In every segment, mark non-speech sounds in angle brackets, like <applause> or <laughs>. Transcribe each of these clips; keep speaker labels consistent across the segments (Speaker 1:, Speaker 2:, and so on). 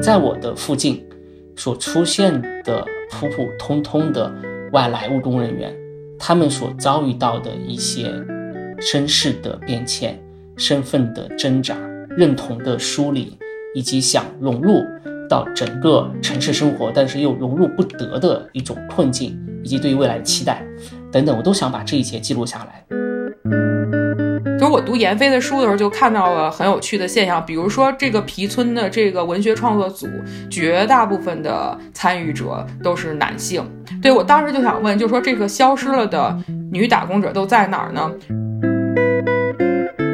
Speaker 1: 在我的附近所出现的普普通通的外来务工人员，他们所遭遇到的一些身世的变迁、身份的挣扎、认同的梳理，以及想融入到整个城市生活，但是又融入不得的一种困境，以及对于未来的期待等等，我都想把这一切记录下来。
Speaker 2: 就是我读闫飞的书的时候，就看到了很有趣的现象，比如说这个皮村的这个文学创作组，绝大部分的参与者都是男性。对我当时就想问，就说这个消失了的女打工者都在哪儿呢？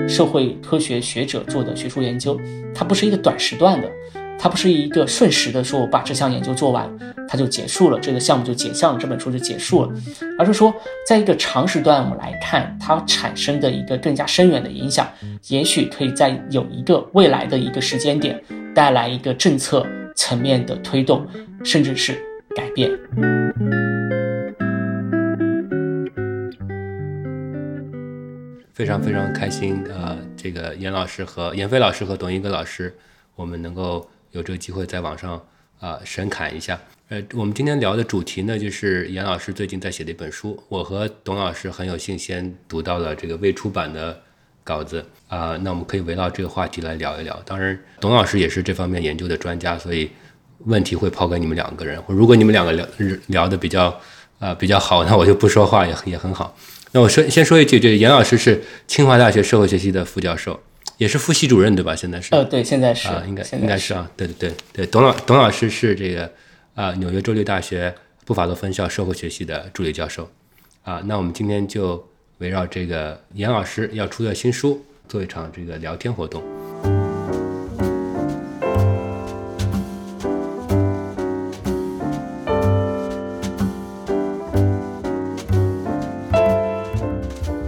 Speaker 1: 社会科学学者做的学术研究，它不是一个短时段的。它不是一个瞬时的说，我把这项研究做完，它就结束了，这个项目就结项了，这本书就结束了，而是说，在一个长时段我们来看，它产生的一个更加深远的影响，也许可以在有一个未来的一个时间点，带来一个政策层面的推动，甚至是改变。
Speaker 3: 非常非常开心，呃，这个严老师和严飞老师和董一哥老师，我们能够。有这个机会在网上啊神侃一下，呃，我们今天聊的主题呢，就是严老师最近在写的一本书，我和董老师很有幸先读到了这个未出版的稿子啊，那我们可以围绕这个话题来聊一聊。当然，董老师也是这方面研究的专家，所以问题会抛给你们两个人。如果你们两个聊聊的比较啊比较好，那我就不说话也也很好。那我说先说一句，这严老师是清华大学社会学系的副教授。也是副系主任对吧？现在是
Speaker 1: 呃，对，现在是
Speaker 3: 啊，应该应该是啊，对对对对。董老董老师是这个啊，纽约州立大学布法罗分校社会学系的助理教授啊。那我们今天就围绕这个严老师要出的新书做一场这个聊天活动。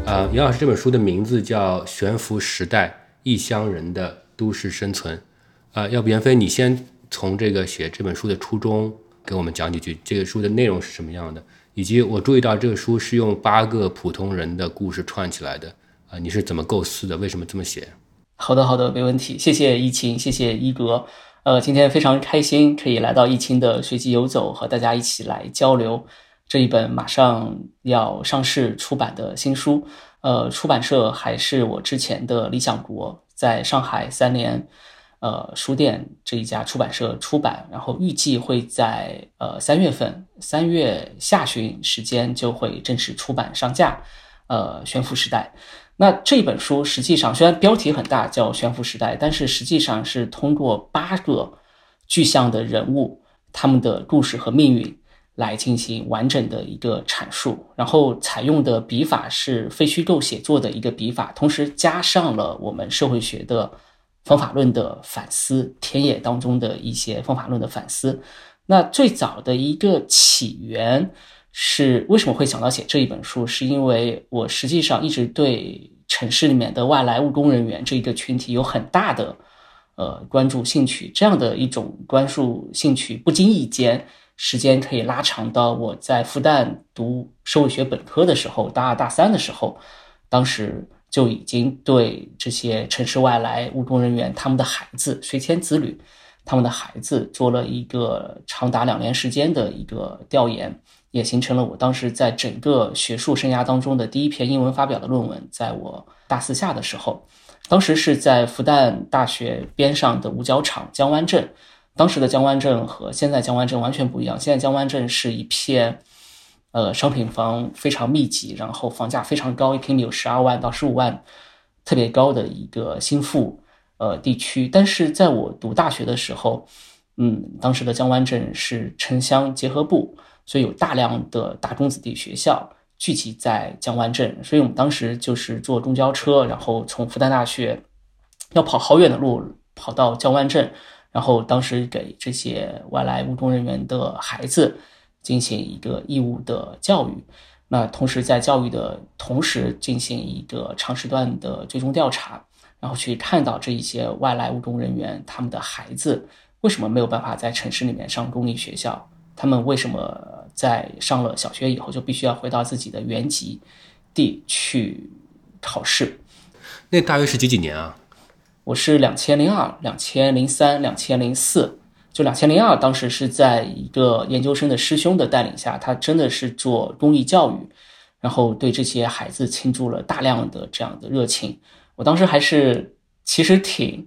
Speaker 3: 啊，严老师这本书的名字叫《悬浮时代》。异乡人的都市生存，啊，要不袁飞，你先从这个写这本书的初衷给我们讲几句，这个书的内容是什么样的，以及我注意到这个书是用八个普通人的故事串起来的，啊，你是怎么构思的？为什么这么写？
Speaker 1: 好的，好的，没问题，谢谢疫情，谢谢一格，呃，今天非常开心可以来到疫情的随机游走，和大家一起来交流这一本马上要上市出版的新书。呃，出版社还是我之前的理想国，在上海三联，呃，书店这一家出版社出版，然后预计会在呃三月份，三月下旬时间就会正式出版上架。呃，悬浮时代，那这本书实际上虽然标题很大，叫悬浮时代，但是实际上是通过八个具象的人物，他们的故事和命运。来进行完整的一个阐述，然后采用的笔法是非虚构写作的一个笔法，同时加上了我们社会学的方法论的反思，田野当中的一些方法论的反思。那最早的一个起源是为什么会想到写这一本书？是因为我实际上一直对城市里面的外来务工人员这一个群体有很大的呃关注兴趣，这样的一种关注兴趣，不经意间。时间可以拉长到我在复旦读社会学本科的时候，大二大三的时候，当时就已经对这些城市外来务工人员他们的孩子、随迁子女他们的孩子做了一个长达两年时间的一个调研，也形成了我当时在整个学术生涯当中的第一篇英文发表的论文。在我大四下的时候，当时是在复旦大学边上的五角场江湾镇。当时的江湾镇和现在江湾镇完全不一样。现在江湾镇是一片，呃，商品房非常密集，然后房价非常高，一平米有十二万到十五万，特别高的一个新富呃地区。但是在我读大学的时候，嗯，当时的江湾镇是城乡结合部，所以有大量的大中子弟学校聚集在江湾镇，所以我们当时就是坐公交车，然后从复旦大学要跑好远的路跑到江湾镇。然后当时给这些外来务工人员的孩子进行一个义务的教育，那同时在教育的同时进行一个长时段的追踪调查，然后去看到这一些外来务工人员他们的孩子为什么没有办法在城市里面上公立学校，他们为什么在上了小学以后就必须要回到自己的原籍地去考试？
Speaker 3: 那大约是几几年啊？
Speaker 1: 我是两千零二、两千零三、两千零四，就两千零二，当时是在一个研究生的师兄的带领下，他真的是做公益教育，然后对这些孩子倾注了大量的这样的热情。我当时还是其实挺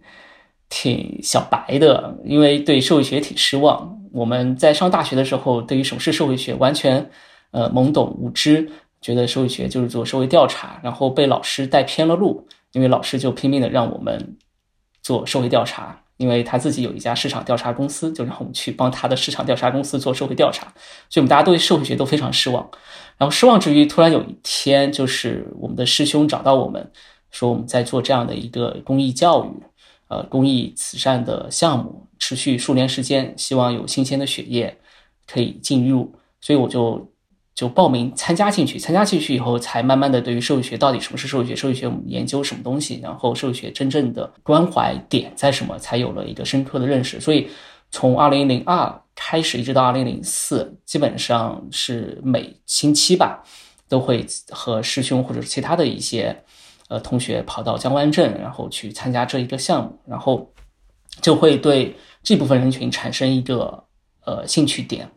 Speaker 1: 挺小白的，因为对社会学挺失望。我们在上大学的时候，对于什么是社会学完全呃懵懂无知，觉得社会学就是做社会调查，然后被老师带偏了路，因为老师就拼命的让我们。做社会调查，因为他自己有一家市场调查公司，就让我们去帮他的市场调查公司做社会调查，所以我们大家对社会学都非常失望。然后失望之余，突然有一天，就是我们的师兄找到我们，说我们在做这样的一个公益教育，呃，公益慈善的项目，持续数年时间，希望有新鲜的血液可以进入，所以我就。就报名参加进去，参加进去以后，才慢慢的对于社会学到底什么是社会学，社会学我们研究什么东西，然后社会学真正的关怀点在什么，才有了一个深刻的认识。所以从二零零二开始，一直到二零零四，基本上是每星期吧，都会和师兄或者其他的一些呃同学跑到江湾镇，然后去参加这一个项目，然后就会对这部分人群产生一个呃兴趣点。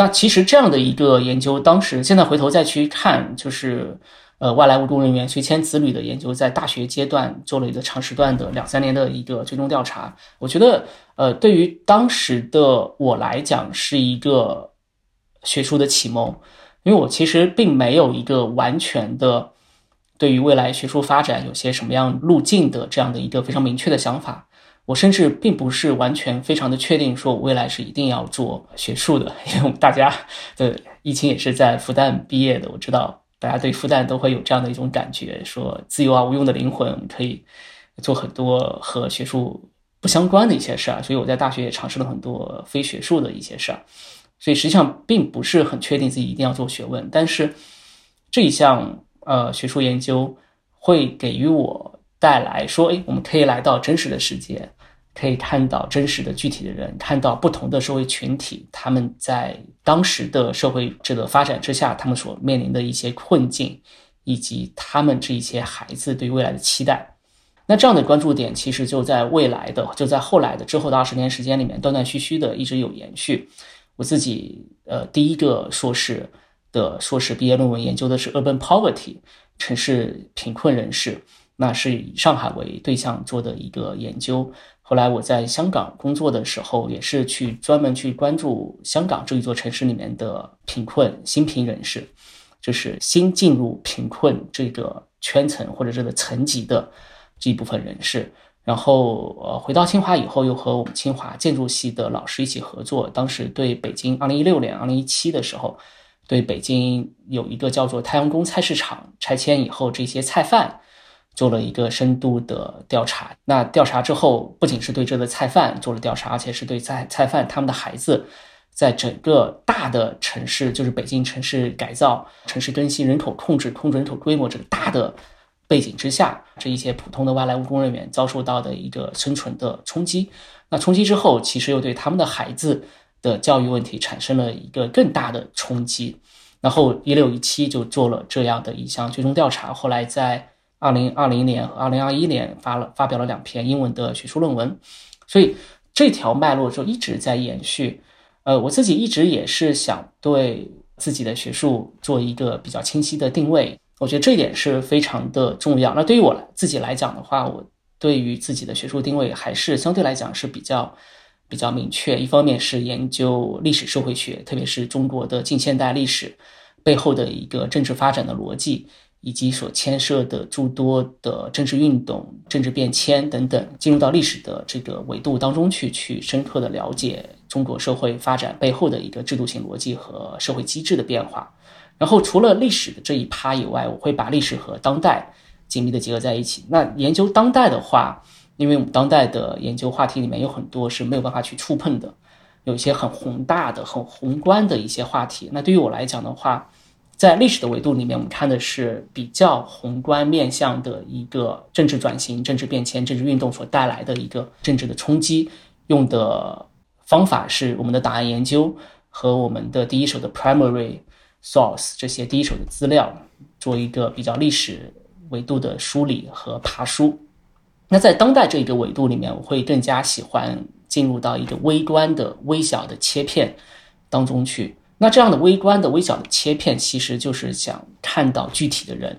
Speaker 1: 那其实这样的一个研究，当时现在回头再去看，就是呃外来务工人员随迁子女的研究，在大学阶段做了一个长时段的两三年的一个追踪调查。我觉得，呃，对于当时的我来讲，是一个学术的启蒙，因为我其实并没有一个完全的对于未来学术发展有些什么样路径的这样的一个非常明确的想法。我甚至并不是完全非常的确定，说我未来是一定要做学术的，因为我们大家的疫情也是在复旦毕业的，我知道大家对复旦都会有这样的一种感觉，说自由而无用的灵魂可以做很多和学术不相关的一些事儿，所以我在大学也尝试了很多非学术的一些事儿，所以实际上并不是很确定自己一定要做学问，但是这一项呃学术研究会给予我带来说，哎，我们可以来到真实的世界。可以看到真实的具体的人，看到不同的社会群体，他们在当时的社会这个发展之下，他们所面临的一些困境，以及他们这一些孩子对未来的期待。那这样的关注点，其实就在未来的，就在后来的之后的二十年时间里面，断断续续的一直有延续。我自己呃第一个硕士的硕士毕业论文研究的是 urban poverty，城市贫困人士，那是以上海为对象做的一个研究。后来我在香港工作的时候，也是去专门去关注香港这一座城市里面的贫困新贫人士，就是新进入贫困这个圈层或者这个层级的这一部分人士。然后呃，回到清华以后，又和我们清华建筑系的老师一起合作。当时对北京二零一六年、二零一七的时候，对北京有一个叫做太阳宫菜市场拆迁以后这些菜贩。做了一个深度的调查。那调查之后，不仅是对这个菜贩做了调查，而且是对菜菜贩他们的孩子，在整个大的城市，就是北京城市改造、城市更新、人口控制、控制人口规模这个大的背景之下，这一些普通的外来务工人员遭受到的一个生存的冲击。那冲击之后，其实又对他们的孩子的教育问题产生了一个更大的冲击。然后一六一七就做了这样的一项追踪调查，后来在。二零二零年和二零二一年发了发表了两篇英文的学术论文，所以这条脉络就一直在延续。呃，我自己一直也是想对自己的学术做一个比较清晰的定位，我觉得这一点是非常的重要。那对于我自己来讲的话，我对于自己的学术定位还是相对来讲是比较比较明确。一方面是研究历史社会学，特别是中国的近现代历史背后的一个政治发展的逻辑。以及所牵涉的诸多的政治运动、政治变迁等等，进入到历史的这个维度当中去，去深刻的了解中国社会发展背后的一个制度性逻辑和社会机制的变化。然后，除了历史的这一趴以外，我会把历史和当代紧密的结合在一起。那研究当代的话，因为我们当代的研究话题里面有很多是没有办法去触碰的，有一些很宏大的、很宏观的一些话题。那对于我来讲的话，在历史的维度里面，我们看的是比较宏观面向的一个政治转型、政治变迁、政治运动所带来的一个政治的冲击。用的方法是我们的档案研究，和我们的第一手的 primary source 这些第一手的资料做一个比较历史维度的梳理和爬书。那在当代这一个维度里面，我会更加喜欢进入到一个微观的、微小的切片当中去。那这样的微观的、微小的切片，其实就是想看到具体的人，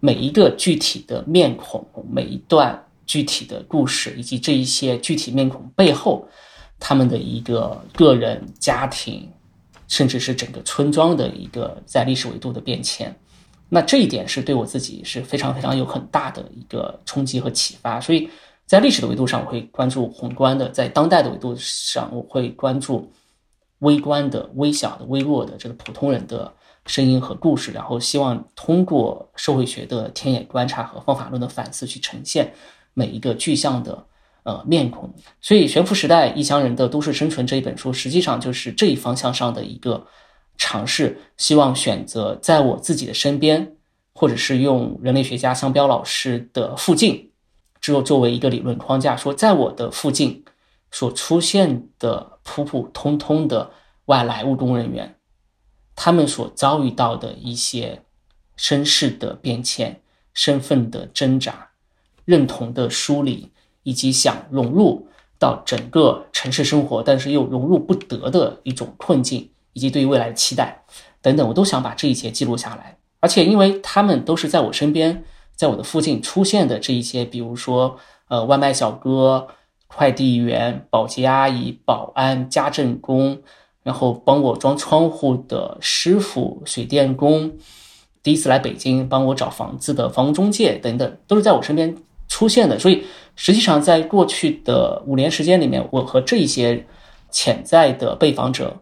Speaker 1: 每一个具体的面孔，每一段具体的故事，以及这一些具体面孔背后，他们的一个个人、家庭，甚至是整个村庄的一个在历史维度的变迁。那这一点是对我自己是非常非常有很大的一个冲击和启发。所以在历史的维度上，我会关注宏观的；在当代的维度上，我会关注。微观的、微小的、微弱的这个普通人的声音和故事，然后希望通过社会学的田野观察和方法论的反思，去呈现每一个具象的呃面孔。所以，《悬浮时代异乡人的都市生存》这一本书，实际上就是这一方向上的一个尝试。希望选择在我自己的身边，或者是用人类学家香标老师的附近，只有作为一个理论框架，说在我的附近。所出现的普普通通的外来务工人员，他们所遭遇到的一些身世的变迁、身份的挣扎、认同的梳理，以及想融入到整个城市生活，但是又融入不得的一种困境，以及对于未来的期待等等，我都想把这一切记录下来。而且，因为他们都是在我身边，在我的附近出现的这一些，比如说，呃，外卖小哥。快递员、保洁阿姨、保安、家政工，然后帮我装窗户的师傅、水电工，第一次来北京帮我找房子的房屋中介等等，都是在我身边出现的。所以，实际上在过去的五年时间里面，我和这一些潜在的被访者，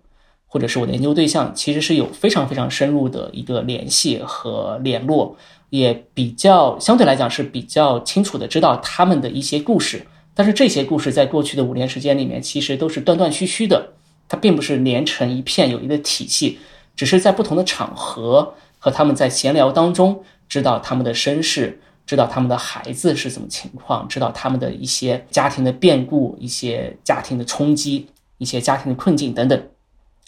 Speaker 1: 或者是我的研究对象，其实是有非常非常深入的一个联系和联络，也比较相对来讲是比较清楚的知道他们的一些故事。但是这些故事在过去的五年时间里面，其实都是断断续续的，它并不是连成一片有一个体系，只是在不同的场合和他们在闲聊当中，知道他们的身世，知道他们的孩子是怎么情况，知道他们的一些家庭的变故、一些家庭的冲击、一些家庭的困境等等。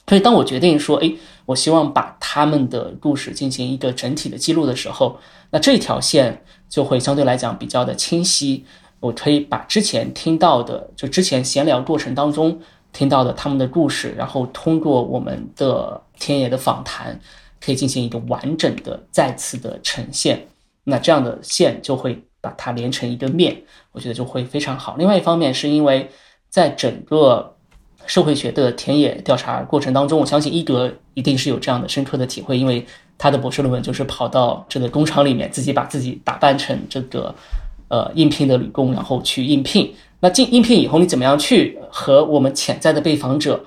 Speaker 1: 所以，当我决定说，哎，我希望把他们的故事进行一个整体的记录的时候，那这条线就会相对来讲比较的清晰。我可以把之前听到的，就之前闲聊过程当中听到的他们的故事，然后通过我们的田野的访谈，可以进行一个完整的再次的呈现。那这样的线就会把它连成一个面，我觉得就会非常好。另外一方面，是因为在整个社会学的田野调查过程当中，我相信伊格一定是有这样的深刻的体会，因为他的博士论文就是跑到这个工厂里面，自己把自己打扮成这个。呃，应聘的女工，然后去应聘。那进应聘以后，你怎么样去和我们潜在的被访者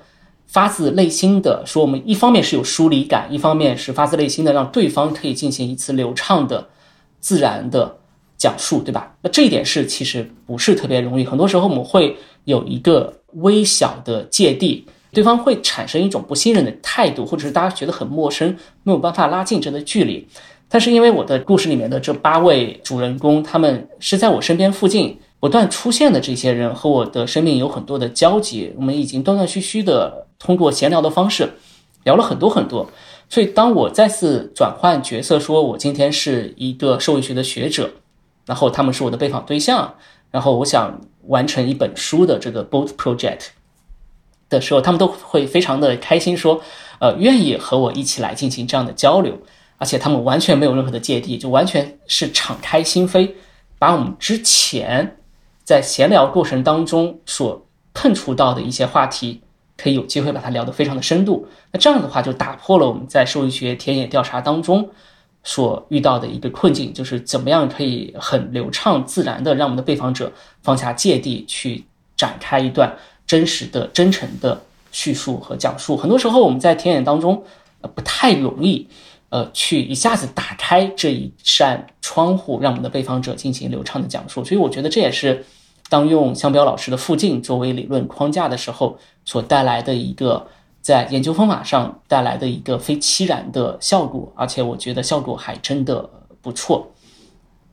Speaker 1: 发自内心的说？我们一方面是有疏离感，一方面是发自内心的让对方可以进行一次流畅的、自然的讲述，对吧？那这一点是其实不是特别容易。很多时候我们会有一个微小的芥蒂，对方会产生一种不信任的态度，或者是大家觉得很陌生，没有办法拉近这个距离。但是因为我的故事里面的这八位主人公，他们是在我身边附近不断出现的这些人，和我的生命有很多的交集。我们已经断断续续的通过闲聊的方式聊了很多很多。所以当我再次转换角色，说我今天是一个社会学的学者，然后他们是我的被访对象，然后我想完成一本书的这个 boat project 的时候，他们都会非常的开心，说呃愿意和我一起来进行这样的交流。而且他们完全没有任何的芥蒂，就完全是敞开心扉，把我们之前在闲聊过程当中所碰触到的一些话题，可以有机会把它聊得非常的深度。那这样的话，就打破了我们在社会学田野调查当中所遇到的一个困境，就是怎么样可以很流畅自然的让我们的被访者放下芥蒂，去展开一段真实的、真诚的叙述和讲述。很多时候我们在田野当中，呃，不太容易。呃，去一下子打开这一扇窗户，让我们的被访者进行流畅的讲述。所以我觉得这也是当用香标老师的附近作为理论框架的时候，所带来的一个在研究方法上带来的一个非期然的效果。而且我觉得效果还真的不错。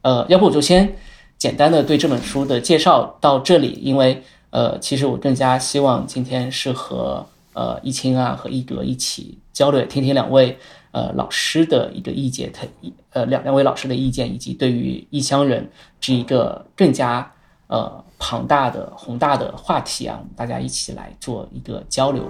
Speaker 1: 呃，要不我就先简单的对这本书的介绍到这里，因为呃，其实我更加希望今天是和呃易清啊和一格一起交流，听听两位呃老师的一个意见，他呃两两位老师的意见，以及对于异乡人这一个更加呃庞大的宏大的话题啊，大家一起来做一个交流。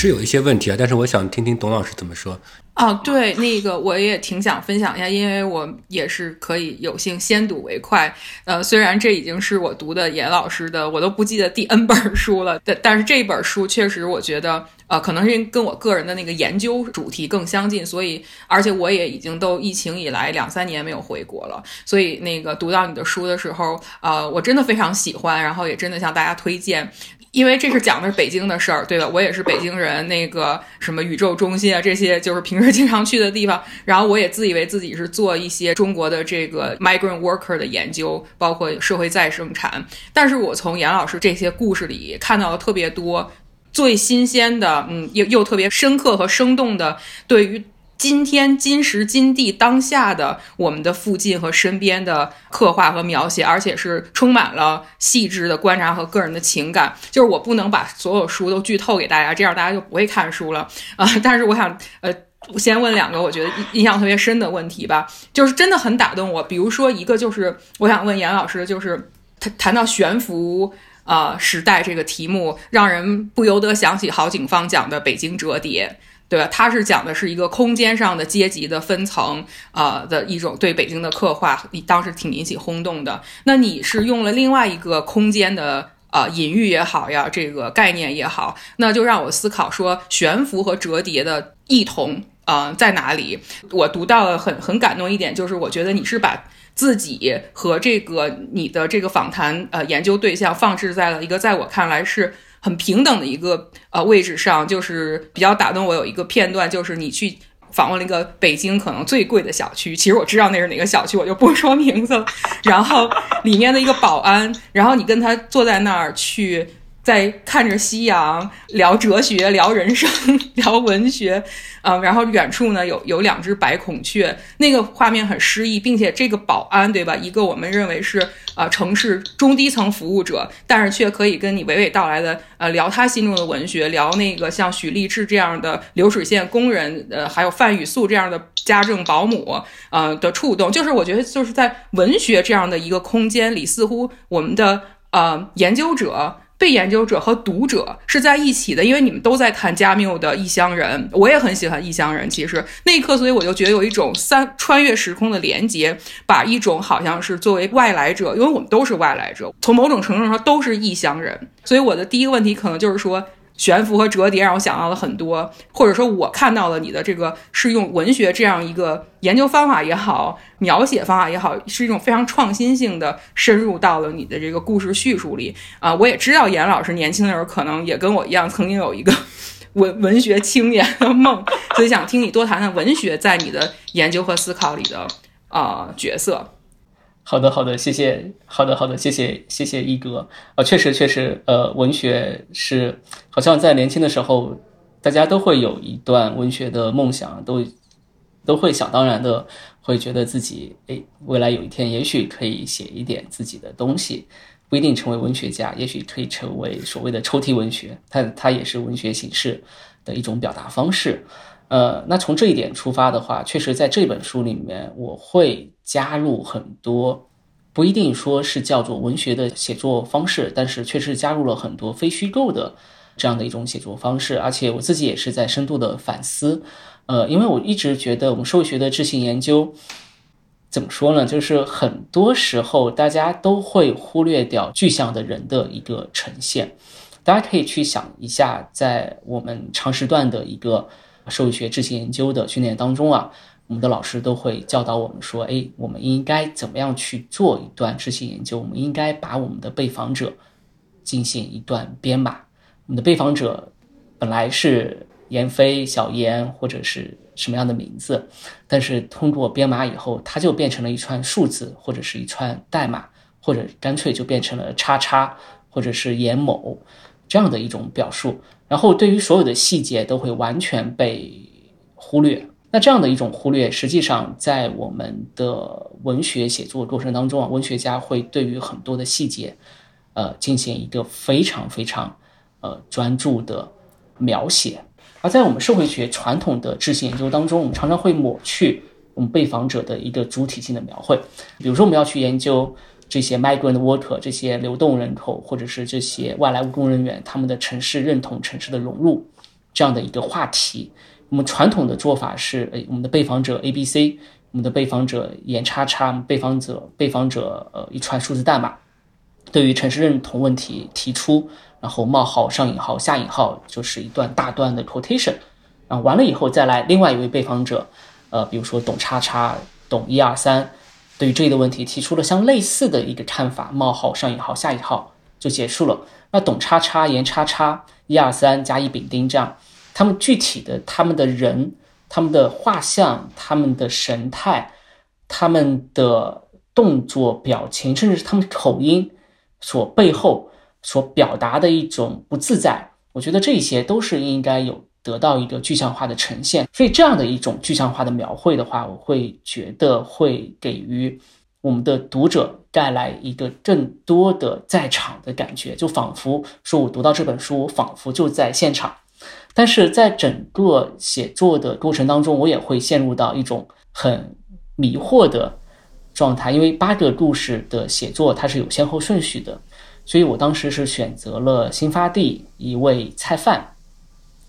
Speaker 3: 是有一些问题啊，但是我想听听董老师怎么说。
Speaker 2: 哦，对，那个我也挺想分享一下，因为我也是可以有幸先睹为快。呃，虽然这已经是我读的严老师的，我都不记得第 N 本书了，<laughs> 但但是这本书确实我觉得，呃，可能是跟我个人的那个研究主题更相近，所以而且我也已经都疫情以来两三年没有回国了，所以那个读到你的书的时候，呃，我真的非常喜欢，然后也真的向大家推荐。因为这是讲的是北京的事儿，对吧？我也是北京人，那个什么宇宙中心啊，这些就是平时经常去的地方。然后我也自以为自己是做一些中国的这个 <laughs> migrant worker 的研究，包括社会再生产。但是我从严老师这些故事里看到了特别多最新鲜的，嗯，又又特别深刻和生动的对于。今天今时今地当下的我们的附近和身边的刻画和描写，而且是充满了细致的观察和个人的情感。就是我不能把所有书都剧透给大家，这样大家就不会看书了 <laughs> 啊！但是我想，呃，先问两个我觉得印象特别深的问题吧，就是真的很打动我。比如说一个就是我想问严老师，就是他谈到悬浮啊时代这个题目，让人不由得想起郝景芳讲的《北京折叠》。对吧？他是讲的是一个空间上的阶级的分层，啊的一种对北京的刻画，当时挺引起轰动的。那你是用了另外一个空间的啊隐喻也好呀，这个概念也好，那就让我思考说悬浮和折叠的异同啊在哪里？我读到了很很感动一点，就是我觉得你是把自己和这个你的这个访谈呃研究对象放置在了一个在我看来是。很平等的一个呃位置上，就是比较打动我。有一个片段，就是你去访问了一个北京可能最贵的小区，其实我知道那是哪个小区，我就不说名字了。然后里面的一个保安，然后你跟他坐在那儿去。在看着夕阳，聊哲学，聊人生，<laughs> 聊文学，嗯，然后远处呢有有两只白孔雀，那个画面很诗意，并且这个保安对吧？一个我们认为是啊城市中低层服务者，但是却可以跟你娓娓道来的呃聊他心中的文学，聊那个像许立志这样的流水线工人，呃，还有范雨素这样的家政保姆，呃的触动，就是我觉得就是在文学这样的一个空间里，似乎我们的呃研究者。被研究者和读者是在一起的，因为你们都在谈加缪的《异乡人》，我也很喜欢《异乡人》。其实那一刻，所以我就觉得有一种三穿越时空的连接，把一种好像是作为外来者，因为我们都是外来者，从某种程度上都是异乡人。所以我的第一个问题可能就是说。悬浮和折叠让我想到了很多，或者说，我看到了你的这个是用文学这样一个研究方法也好，描写方法也好，是一种非常创新性的深入到了你的这个故事叙述里啊。我也知道严老师年轻的时候可能也跟我一样，曾经有一个 <laughs> 文文学青年的梦，所以想听你多谈谈文学在你的研究和思考里的啊角色。
Speaker 1: 好的，好的，谢谢。好的，好的，谢谢，谢谢一哥。啊，确实，确实，呃，文学是好像在年轻的时候，大家都会有一段文学的梦想，都都会想当然的会觉得自己，哎，未来有一天也许可以写一点自己的东西，不一定成为文学家，也许可以成为所谓的抽屉文学，它它也是文学形式的一种表达方式。呃，那从这一点出发的话，确实在这本书里面，我会加入很多，不一定说是叫做文学的写作方式，但是确实加入了很多非虚构的这样的一种写作方式，而且我自己也是在深度的反思。呃，因为我一直觉得我们社会学的质性研究，怎么说呢？就是很多时候大家都会忽略掉具象的人的一个呈现。大家可以去想一下，在我们长时段的一个。社会学质性研究的训练当中啊，我们的老师都会教导我们说：“哎，我们应该怎么样去做一段质性研究？我们应该把我们的被访者进行一段编码。我们的被访者本来是闫飞、小严或者是什么样的名字，但是通过编码以后，它就变成了一串数字或者是一串代码，或者干脆就变成了叉叉或者是严某这样的一种表述。”然后，对于所有的细节都会完全被忽略，那这样的一种忽略，实际上在我们的文学写作过程当中啊，文学家会对于很多的细节，呃，进行一个非常非常呃专注的描写。而在我们社会学传统的知性研究当中，我们常常会抹去我们被访者的一个主体性的描绘。比如说，我们要去研究这些 migrant worker 这些流动人口，或者是这些外来务工人员他们的城市认同、城市的融入这样的一个话题。我们传统的做法是，哎，我们的被访者 A、B、C，我们的被访者严叉叉，被访者被访者呃一串数字代码，对于城市认同问题提出。然后冒号上引号下引号就是一段大段的 quotation，然后完了以后再来另外一位被访者，呃，比如说董叉叉董一二三，对于这一的问题提出了相类似的一个看法，冒号上引号下引号就结束了。那董叉叉严叉叉一二三甲乙丙丁这样，他们具体的他们的人、他们的画像、他们的神态、他们的动作表情，甚至是他们口音所背后。所表达的一种不自在，我觉得这些都是应该有得到一个具象化的呈现。所以这样的一种具象化的描绘的话，我会觉得会给予我们的读者带来一个更多的在场的感觉，就仿佛说我读到这本书，我仿佛就在现场。但是在整个写作的过程当中，我也会陷入到一种很迷惑的状态，因为八个故事的写作它是有先后顺序的。所以我当时是选择了新发地一位菜贩，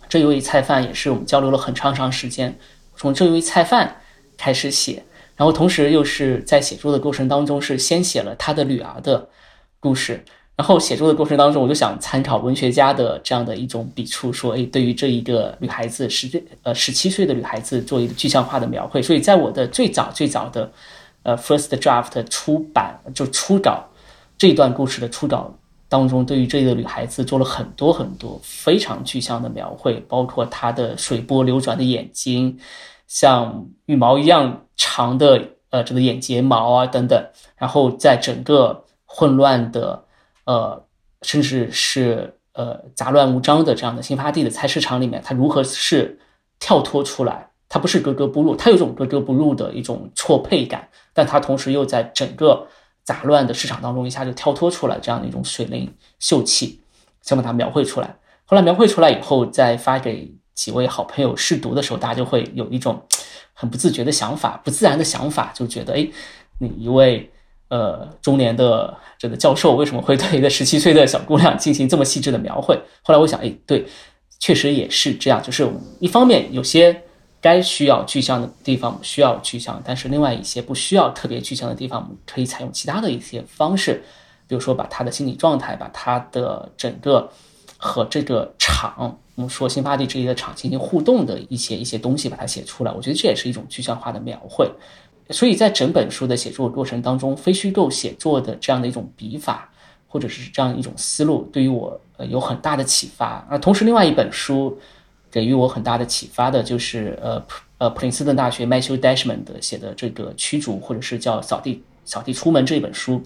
Speaker 1: 这一位菜贩也是我们交流了很长长时间，从这一位菜贩开始写，然后同时又是在写作的过程当中是先写了他的女儿的故事，然后写作的过程当中我就想参考文学家的这样的一种笔触，说哎，对于这一个女孩子十呃十七岁的女孩子做一个具象化的描绘，所以在我的最早最早的呃 first draft 出版就初稿。这段故事的初稿当中，对于这个女孩子做了很多很多非常具象的描绘，包括她的水波流转的眼睛，像羽毛一样长的呃这个眼睫毛啊等等。然后在整个混乱的呃甚至是呃杂乱无章的这样的新发地的菜市场里面，它如何是跳脱出来？它不是格格不入，它有种格格不入的一种错配感，但它同时又在整个。杂乱的市场当中，一下就跳脱出来这样的一种水灵秀气，想把它描绘出来。后来描绘出来以后，再发给几位好朋友试读的时候，大家就会有一种很不自觉的想法、不自然的想法，就觉得：哎，你一位呃中年的这个教授，为什么会对一个十七岁的小姑娘进行这么细致的描绘？后来我想，哎，对，确实也是这样，就是一方面有些。该需要具象的地方需要具象，但是另外一些不需要特别具象的地方，我们可以采用其他的一些方式，比如说把他的心理状态，把他的整个和这个场，我们说新发地这一个场进行互动的一些一些东西，把它写出来。我觉得这也是一种具象化的描绘。所以在整本书的写作过程当中，非虚构写作的这样的一种笔法，或者是这样一种思路，对于我呃有很大的启发。啊，同时另外一本书。给予我很大的启发的就是，呃，呃，普林斯顿大学 Matthew Dashman 的写的这个驱逐或者是叫扫地扫地出门这本书。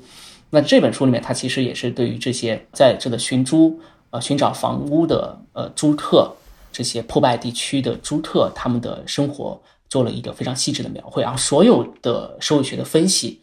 Speaker 1: 那这本书里面，它其实也是对于这些在这个寻租呃寻找房屋的呃租客，这些破败地区的租客他们的生活做了一个非常细致的描绘。然后所有的社会学的分析，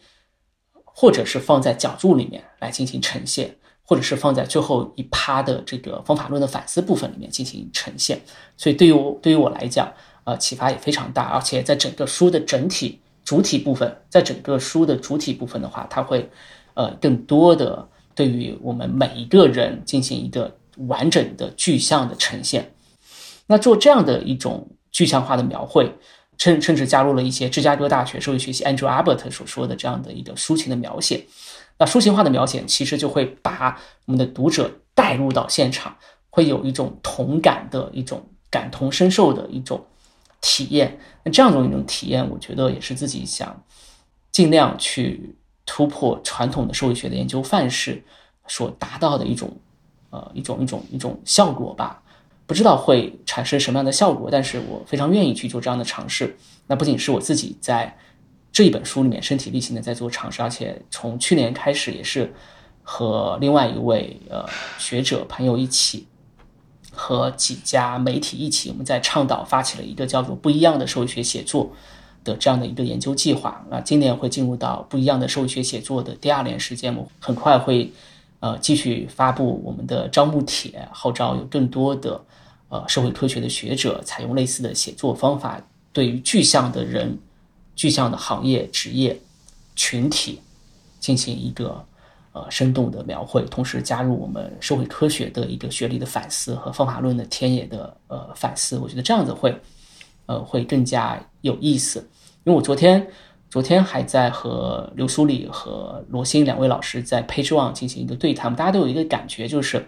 Speaker 1: 或者是放在讲注里面来进行呈现。或者是放在最后一趴的这个方法论的反思部分里面进行呈现，所以对于我对于我来讲，呃，启发也非常大。而且在整个书的整体主体部分，在整个书的主体部分的话，它会，呃，更多的对于我们每一个人进行一个完整的具象的呈现。那做这样的一种具象化的描绘，甚甚至加入了一些芝加哥大学社会学系 Andrew Abbott 所说的这样的一个抒情的描写。那抒情化的描写其实就会把我们的读者带入到现场，会有一种同感的一种感同身受的一种体验。那这样的一种体验，我觉得也是自己想尽量去突破传统的社会学的研究范式所达到的一种呃一种一种一种效果吧。不知道会产生什么样的效果，但是我非常愿意去做这样的尝试。那不仅是我自己在。这一本书里面身体力行的在做尝试，而且从去年开始也是和另外一位呃学者朋友一起和几家媒体一起，我们在倡导发起了一个叫做“不一样的社会学写作”的这样的一个研究计划。那，今年会进入到不一样的社会学写作的第二年时间，我很快会呃继续发布我们的招募帖，号召有更多的呃社会科学的学者采用类似的写作方法，对于具象的人、具象的行业、职业群体进行一个。呃，生动的描绘，同时加入我们社会科学的一个学理的反思和方法论的田野的呃反思，我觉得这样子会，呃，会更加有意思。因为我昨天昨天还在和刘苏里和罗欣两位老师在 Page One 进行一个对谈，大家都有一个感觉，就是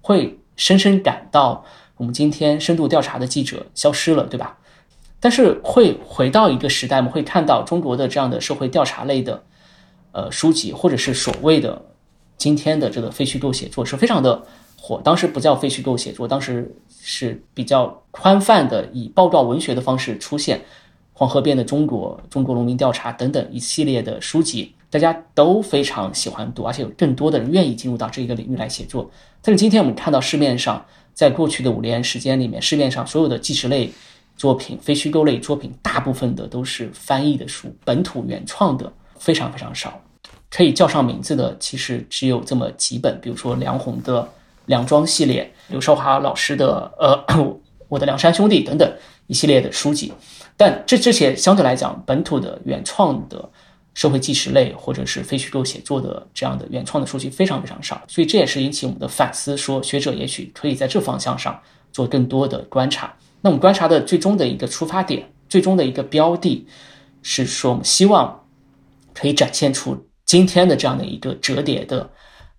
Speaker 1: 会深深感到我们今天深度调查的记者消失了，对吧？但是会回到一个时代，我们会看到中国的这样的社会调查类的。呃，书籍或者是所谓的今天的这个非虚构写作是非常的火。当时不叫非虚构写作，当时是比较宽泛的以报告文学的方式出现。黄河边的中国、中国农民调查等等一系列的书籍，大家都非常喜欢读，而且有更多的人愿意进入到这一个领域来写作。但是今天我们看到市面上，在过去的五年时间里面，市面上所有的纪实类作品、非虚构类作品，大部分的都是翻译的书，本土原创的非常非常少。可以叫上名字的，其实只有这么几本，比如说梁鸿的《梁庄》系列，刘少华老师的呃《<coughs> 我的梁山兄弟》等等一系列的书籍。但这这些相对来讲，本土的原创的社会纪实类或者是非虚构写作的这样的原创的书籍非常非常少，所以这也是引起我们的反思，说学者也许可以在这方向上做更多的观察。那我们观察的最终的一个出发点，最终的一个标的，是说我们希望可以展现出。今天的这样的一个折叠的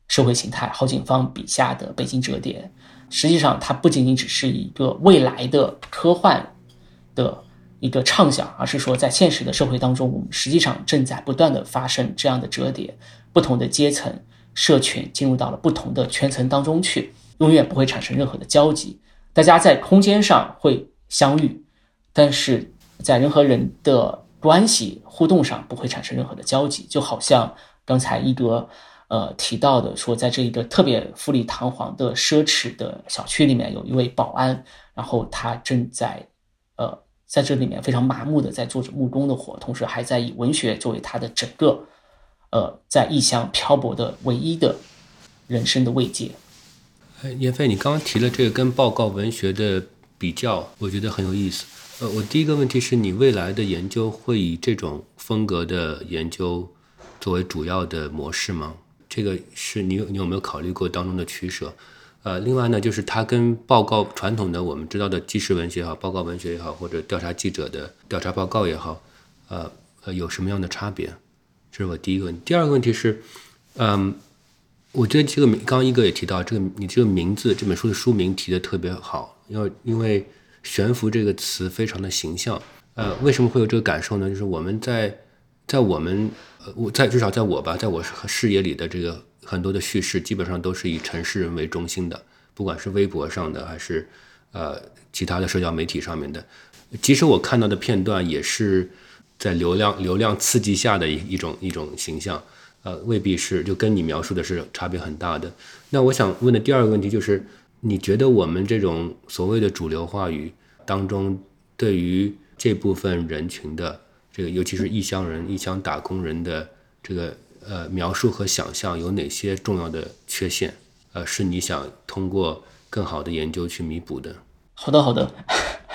Speaker 1: 社会形态，郝景芳笔下的北京折叠，实际上它不仅仅只是一个未来的科幻的一个畅想，而是说在现实的社会当中，我们实际上正在不断的发生这样的折叠，不同的阶层、社群进入到了不同的圈层当中去，永远不会产生任何的交集。大家在空间上会相遇，但是在人和人的。关系互动上不会产生任何的交集，就好像刚才一哥呃提到的，说在这一个特别富丽堂皇的奢侈的小区里面，有一位保安，然后他正在在这里面非常麻木的在做着木工的活，同时还在以文学作为他的整个呃在异乡漂泊的唯一的人生的慰藉。
Speaker 3: 哎，叶飞，你刚刚提了这个跟报告文学的比较，我觉得很有意思。呃，我第一个问题是你未来的研究会以这种风格的研究作为主要的模式吗？这个是你有你有没有考虑过当中的取舍？呃，另外呢，就是它跟报告传统的我们知道的纪实文学也好，报告文学也好，或者调查记者的调查报告也好，呃呃，有什么样的差别？这是我第一个问题。第二个问题是，嗯，我觉得这个名，刚一哥也提到这个，你这个名字这本书的书名提的特别好，因为因为。悬浮这个词非常的形象，呃，为什么会有这个感受呢？就是我们在在我们呃，我在至少在我吧，在我视野里的这个很多的叙事，基本上都是以城市人为中心的，不管是微博上的还是呃其他的社交媒体上面的，即使我看到的片段也是在流量流量刺激下的一一种一种形象，呃，未必是就跟你描述的是差别很大的。那我想问的第二个问题就是。你觉得我们这种所谓的主流话语当中，对于这部分人群的这个，尤其是异乡人、异乡打工人的这个呃描述和想象，有哪些重要的缺陷？呃，是你想通过更好的研究去弥补的？
Speaker 1: 好的，好的，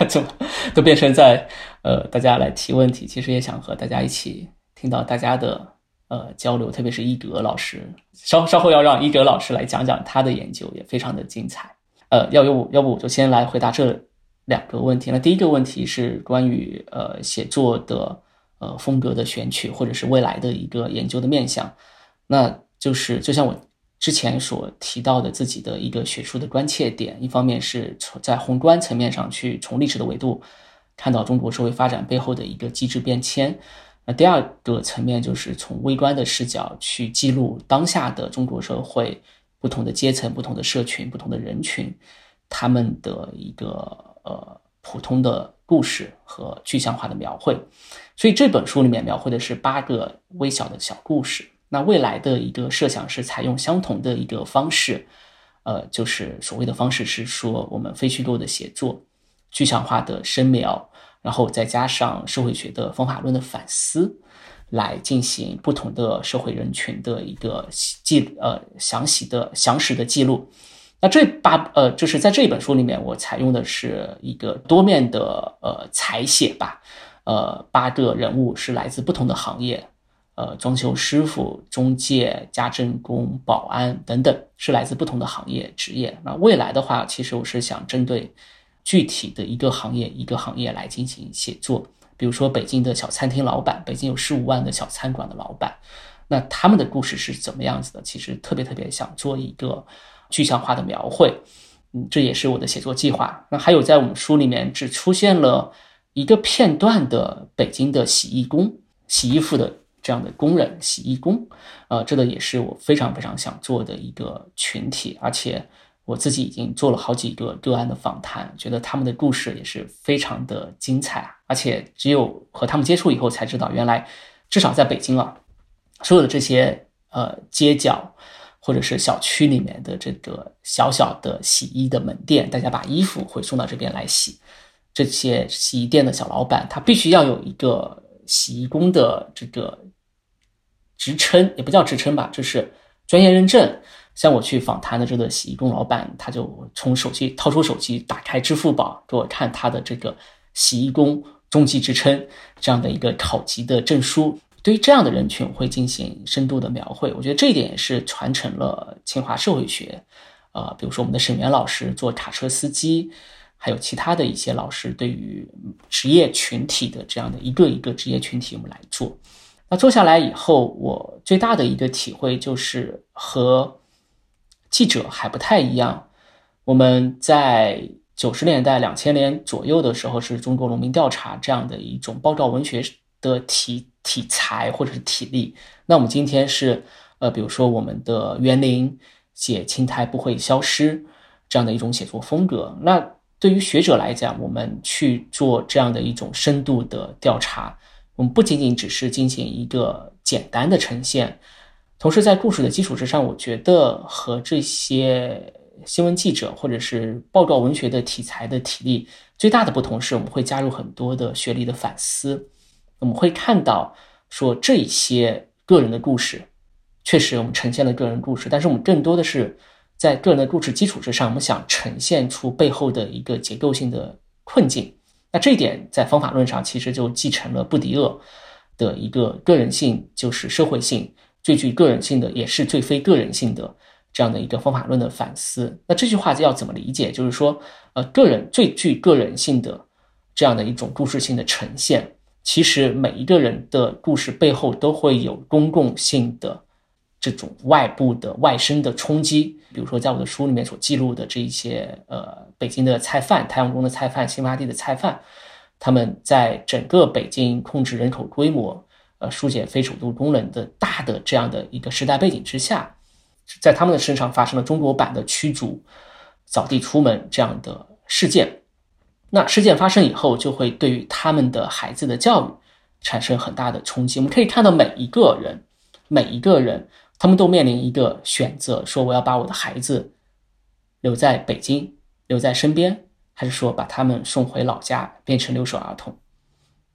Speaker 1: 怎么都变成在呃大家来提问题？其实也想和大家一起听到大家的。呃，交流，特别是一格老师，稍稍后要让一格老师来讲讲他的研究，也非常的精彩。呃，要不要不我就先来回答这两个问题。那第一个问题是关于呃写作的呃风格的选取，或者是未来的一个研究的面向。那就是就像我之前所提到的自己的一个学术的关切点，一方面是从在宏观层面上去从历史的维度看到中国社会发展背后的一个机制变迁。那第二个层面就是从微观的视角去记录当下的中国社会不同的阶层、不同的社群、不同的人群，他们的一个呃普通的故事和具象化的描绘。所以这本书里面描绘的是八个微小的小故事。那未来的一个设想是采用相同的一个方式，呃，就是所谓的方式是说，我们非虚构的写作、具象化的深描，然后再加上社会学的方法论的反思，来进行不同的社会人群的一个记呃详细的详实的记录。那这八呃，就是在这本书里面，我采用的是一个多面的呃采写吧，呃，八个人物是来自不同的行业。呃，装修师傅、中介、家政工、保安等等，是来自不同的行业职业。那未来的话，其实我是想针对具体的一个行业一个行业来进行写作。比如说，北京的小餐厅老板，北京有十五万的小餐馆的老板，那他们的故事是怎么样子的？其实特别特别想做一个具象化的描绘。嗯，这也是我的写作计划。那还有，在我们书里面只出现了一个片段的北京的洗衣工，洗衣服的。这样的工人、洗衣工，呃，这个也是我非常非常想做的一个群体，而且我自己已经做了好几个个案的访谈，觉得他们的故事也是非常的精彩，而且只有和他们接触以后才知道，原来至少在北京啊，所有的这些呃街角或者是小区里面的这个小小的洗衣的门店，大家把衣服会送到这边来洗，这些洗衣店的小老板，他必须要有一个洗衣工的这个。职称也不叫职称吧，就是专业认证。像我去访谈的这个洗衣工老板，他就从手机掏出手机，打开支付宝给我看他的这个洗衣工中级职称这样的一个考级的证书。对于这样的人群，我会进行深度的描绘。我觉得这一点是传承了清华社会学。呃，比如说我们的沈源老师做卡车司机，还有其他的一些老师对于职业群体的这样的一个一个职业群体，我们来做。那做下来以后，我最大的一个体会就是和记者还不太一样。我们在九十年代、两千年左右的时候，是中国农民调查这样的一种报道文学的题题材或者是体力。那我们今天是呃，比如说我们的园林写青苔不会消失这样的一种写作风格。那对于学者来讲，我们去做这样的一种深度的调查。我们不仅仅只是进行一个简单的呈现，同时在故事的基础之上，我觉得和这些新闻记者或者是报告文学的题材的体力最大的不同是，我们会加入很多的学历的反思。我们会看到说这一些个人的故事，确实我们呈现了个人故事，但是我们更多的是在个人的故事基础之上，我们想呈现出背后的一个结构性的困境。那这一点在方法论上其实就继承了布迪厄的一个个人性就是社会性最具个人性的也是最非个人性的这样的一个方法论的反思。那这句话要怎么理解？就是说，呃，个人最具个人性的这样的一种故事性的呈现，其实每一个人的故事背后都会有公共性的。这种外部的外生的冲击，比如说在我的书里面所记录的这一些，呃，北京的菜贩、太阳宫的菜贩、新发地的菜贩，他们在整个北京控制人口规模，呃，疏解非首都功能的大的这样的一个时代背景之下，在他们的身上发生了中国版的驱逐、扫地出门这样的事件。那事件发生以后，就会对于他们的孩子的教育产生很大的冲击。我们可以看到每一个人，每一个人。他们都面临一个选择：说我要把我的孩子留在北京，留在身边，还是说把他们送回老家，变成留守儿童？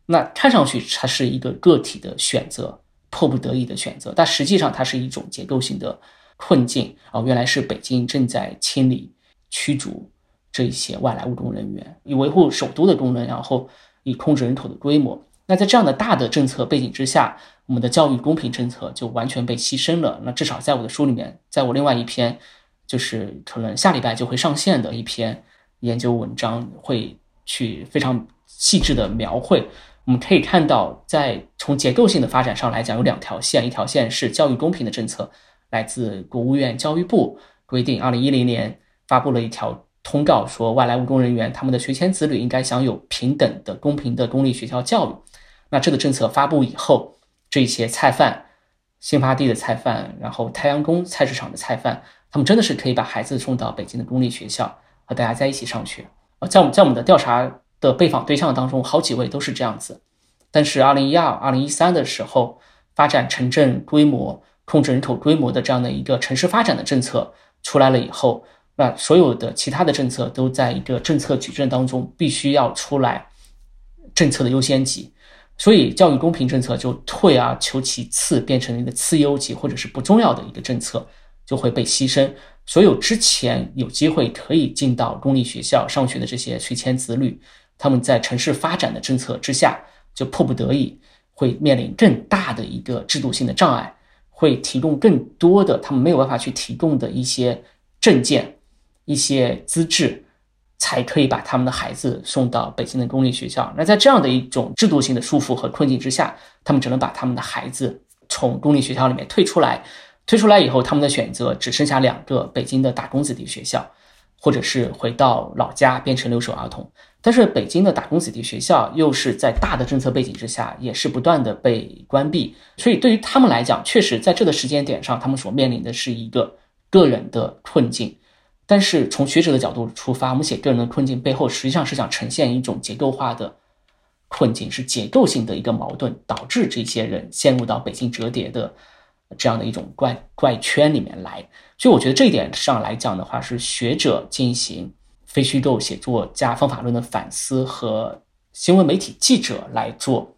Speaker 1: 那看上去它是一个个体的选择，迫不得已的选择，但实际上它是一种结构性的困境哦，原来是北京正在清理、驱逐这一些外来务工人员，以维护首都的功能，然后以控制人口的规模。那在这样的大的政策背景之下。我们的教育公平政策就完全被牺牲了。那至少在我的书里面，在我另外一篇，就是可能下礼拜就会上线的一篇研究文章，会去非常细致的描绘。我们可以看到，在从结构性的发展上来讲，有两条线，一条线是教育公平的政策，来自国务院教育部规定，二零一零年发布了一条通告，说外来务工人员他们的学前子女应该享有平等的、公平的公立学校教育。那这个政策发布以后，这些菜贩，新发地的菜贩，然后太阳宫菜市场的菜贩，他们真的是可以把孩子送到北京的公立学校，和大家在一起上学。呃，在我们在我们的调查的被访对象当中，好几位都是这样子。但是，二零一二、二零一三的时候，发展城镇规模、控制人口规模的这样的一个城市发展的政策出来了以后，那所有的其他的政策都在一个政策矩阵当中，必须要出来政策的优先级，所以教育公平政策就退而求其次，变成了一个次优级或者是不重要的一个政策，就会被牺牲。所有之前有机会可以进到公立学校上学的这些学前子女，他们在城市发展的政策之下，就迫不得已会面临更大的一个制度性的障碍，会提供更多的他们没有办法去提供的一些证件。一些资质，才可以把他们的孩子送到北京的公立学校。那在这样的一种制度性的束缚和困境之下，他们只能把他们的孩子从公立学校里面退出来。退出来以后，他们的选择只剩下两个：北京的打工子弟学校，或者是回到老家变成留守儿童。但是，北京的打工子弟学校又是在大的政策背景之下，也是不断的被关闭。所以，对于他们来讲，确实在这个时间点上，他们所面临的是一个个人的困境。但是从学者的角度出发，我们写个人的困境背后，实际上是想呈现一种结构化的困境，是结构性的一个矛盾，导致这些人陷入到北京折叠的这样的一种怪怪圈里面来。所以我觉得这一点上来讲的话，是学者进行非虚构写作加方法论的反思，和新闻媒体记者来做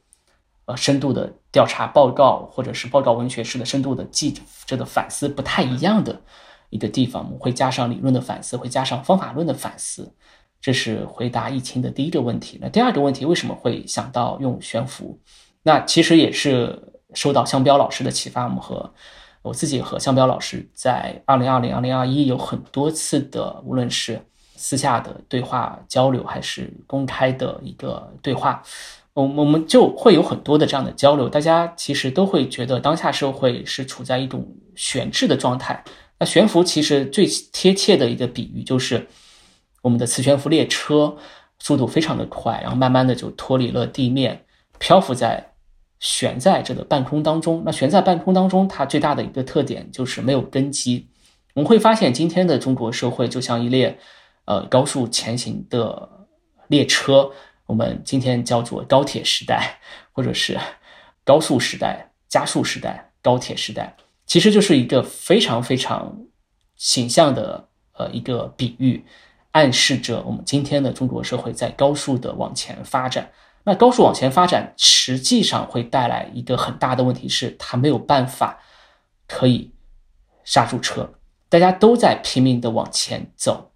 Speaker 1: 呃深度的调查报告，或者是报告文学式的深度的记者的反思不太一样的。一个地方，我们会加上理论的反思，会加上方法论的反思，这是回答疫情的第一个问题。那第二个问题，为什么会想到用悬浮？那其实也是受到向彪老师的启发。我们和我自己和向彪老师在二零二零、二零二一有很多次的，无论是私下的对话交流，还是公开的一个对话，我我们就会有很多的这样的交流。大家其实都会觉得当下社会是处在一种悬置的状态。那悬浮其实最贴切的一个比喻就是我们的磁悬浮列车，速度非常的快，然后慢慢的就脱离了地面，漂浮在悬在这个半空当中。那悬在半空当中，它最大的一个特点就是没有根基。我们会发现，今天的中国社会就像一列呃高速前行的列车，我们今天叫做高铁时代，或者是高速时代、加速时代、高铁时代。其实就是一个非常非常形象的呃一个比喻，暗示着我们今天的中国社会在高速的往前发展。那高速往前发展，实际上会带来一个很大的问题，是它没有办法可以刹住车。大家都在拼命的往前走，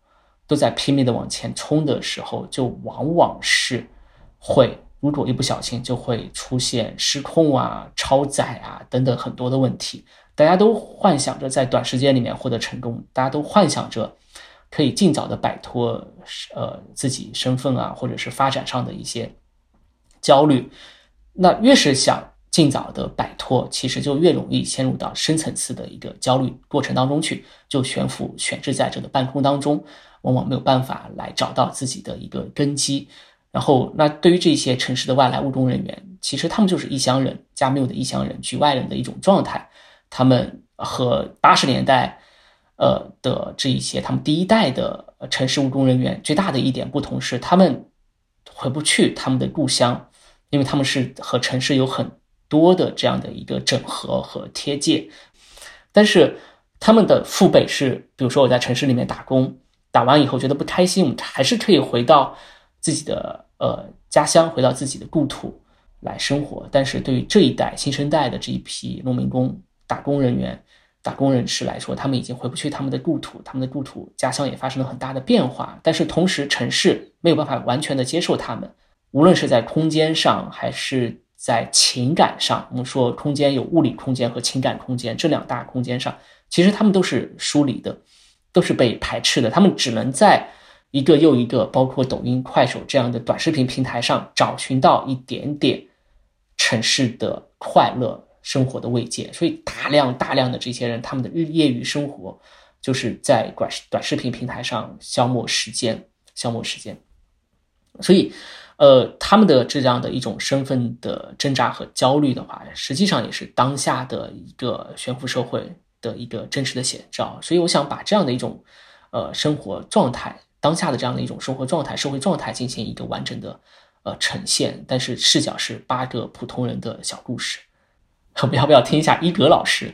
Speaker 1: 都在拼命的往前冲的时候，就往往是会如果一不小心就会出现失控啊、超载啊等等很多的问题。大家都幻想着在短时间里面获得成功，大家都幻想着可以尽早的摆脱呃自己身份啊，或者是发展上的一些焦虑。那越是想尽早的摆脱，其实就越容易陷入到深层次的一个焦虑过程当中去，就悬浮悬置在这个半空当中，往往没有办法来找到自己的一个根基。然后，那对于这些城市的外来务工人员，其实他们就是异乡人，加缪的异乡人、局外人的一种状态。他们和八十年代，呃的这一些他们第一代的城市务工人员最大的一点不同是，他们回不去他们的故乡，因为他们是和城市有很多的这样的一个整合和贴界。但是他们的父辈是，比如说我在城市里面打工，打完以后觉得不开心，我们还是可以回到自己的呃家乡，回到自己的故土来生活。但是对于这一代新生代的这一批农民工，打工人员、打工人士来说，他们已经回不去他们的故土，他们的故土家乡也发生了很大的变化。但是同时，城市没有办法完全的接受他们，无论是在空间上还是在情感上。我们说，空间有物理空间和情感空间这两大空间上，其实他们都是疏离的，都是被排斥的。他们只能在一个又一个，包括抖音、快手这样的短视频平台上，找寻到一点点城市的快乐。生活的慰藉，所以大量大量的这些人，他们的日业余生活就是在短短视频平台上消磨时间，消磨时间。所以，呃，他们的这样的一种身份的挣扎和焦虑的话，实际上也是当下的一个悬浮社会的一个真实的写照。所以，我想把这样的一种呃生活状态，当下的这样的一种生活状态、社会状态进行一个完整的呃呈现，但是视角是八个普通人的小故事。<laughs> 我们要不要听一下伊格老师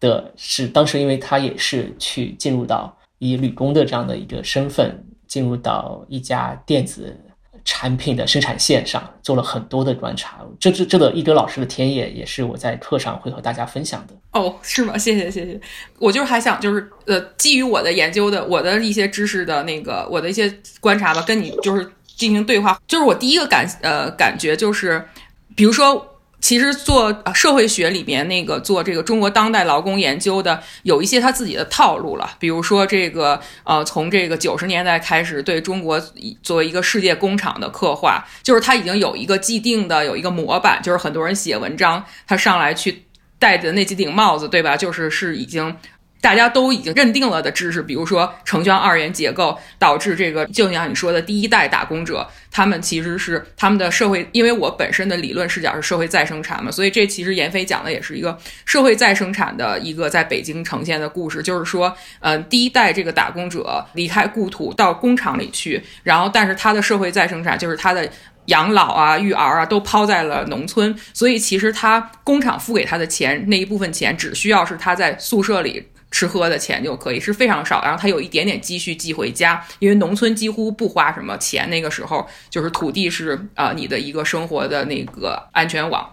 Speaker 1: 的？是当时因为他也是去进入到以女工的这样的一个身份进入到一家电子产品的生产线上，做了很多的观察。这这这个一格老师的田野也是我在课上会和大家分享的。
Speaker 2: 哦，是吗？谢谢谢谢。我就是还想就是呃，基于我的研究的我的一些知识的那个我的一些观察吧，跟你就是进行对话。就是我第一个感呃感觉就是，比如说。其实做社会学里面那个做这个中国当代劳工研究的，有一些他自己的套路了。比如说这个呃，从这个九十年代开始对中国作为一个世界工厂的刻画，就是他已经有一个既定的有一个模板，就是很多人写文章，他上来去戴的那几顶帽子，对吧？就是是已经。大家都已经认定了的知识，比如说城乡二元结构，导致这个就像你说的第一代打工者，他们其实是他们的社会，因为我本身的理论视角是社会再生产嘛，所以这其实闫飞讲的也是一个社会再生产的一个在北京呈现的故事，就是说，嗯，第一代这个打工者离开故土到工厂里去，然后但是他的社会再生产就是他的养老啊、育儿啊都抛在了农村，所以其实他工厂付给他的钱那一部分钱，只需要是他在宿舍里。吃喝的钱就可以是非常少，然后他有一点点积蓄寄回家，因为农村几乎不花什么钱，那个时候就是土地是啊你的一个生活的那个安全网，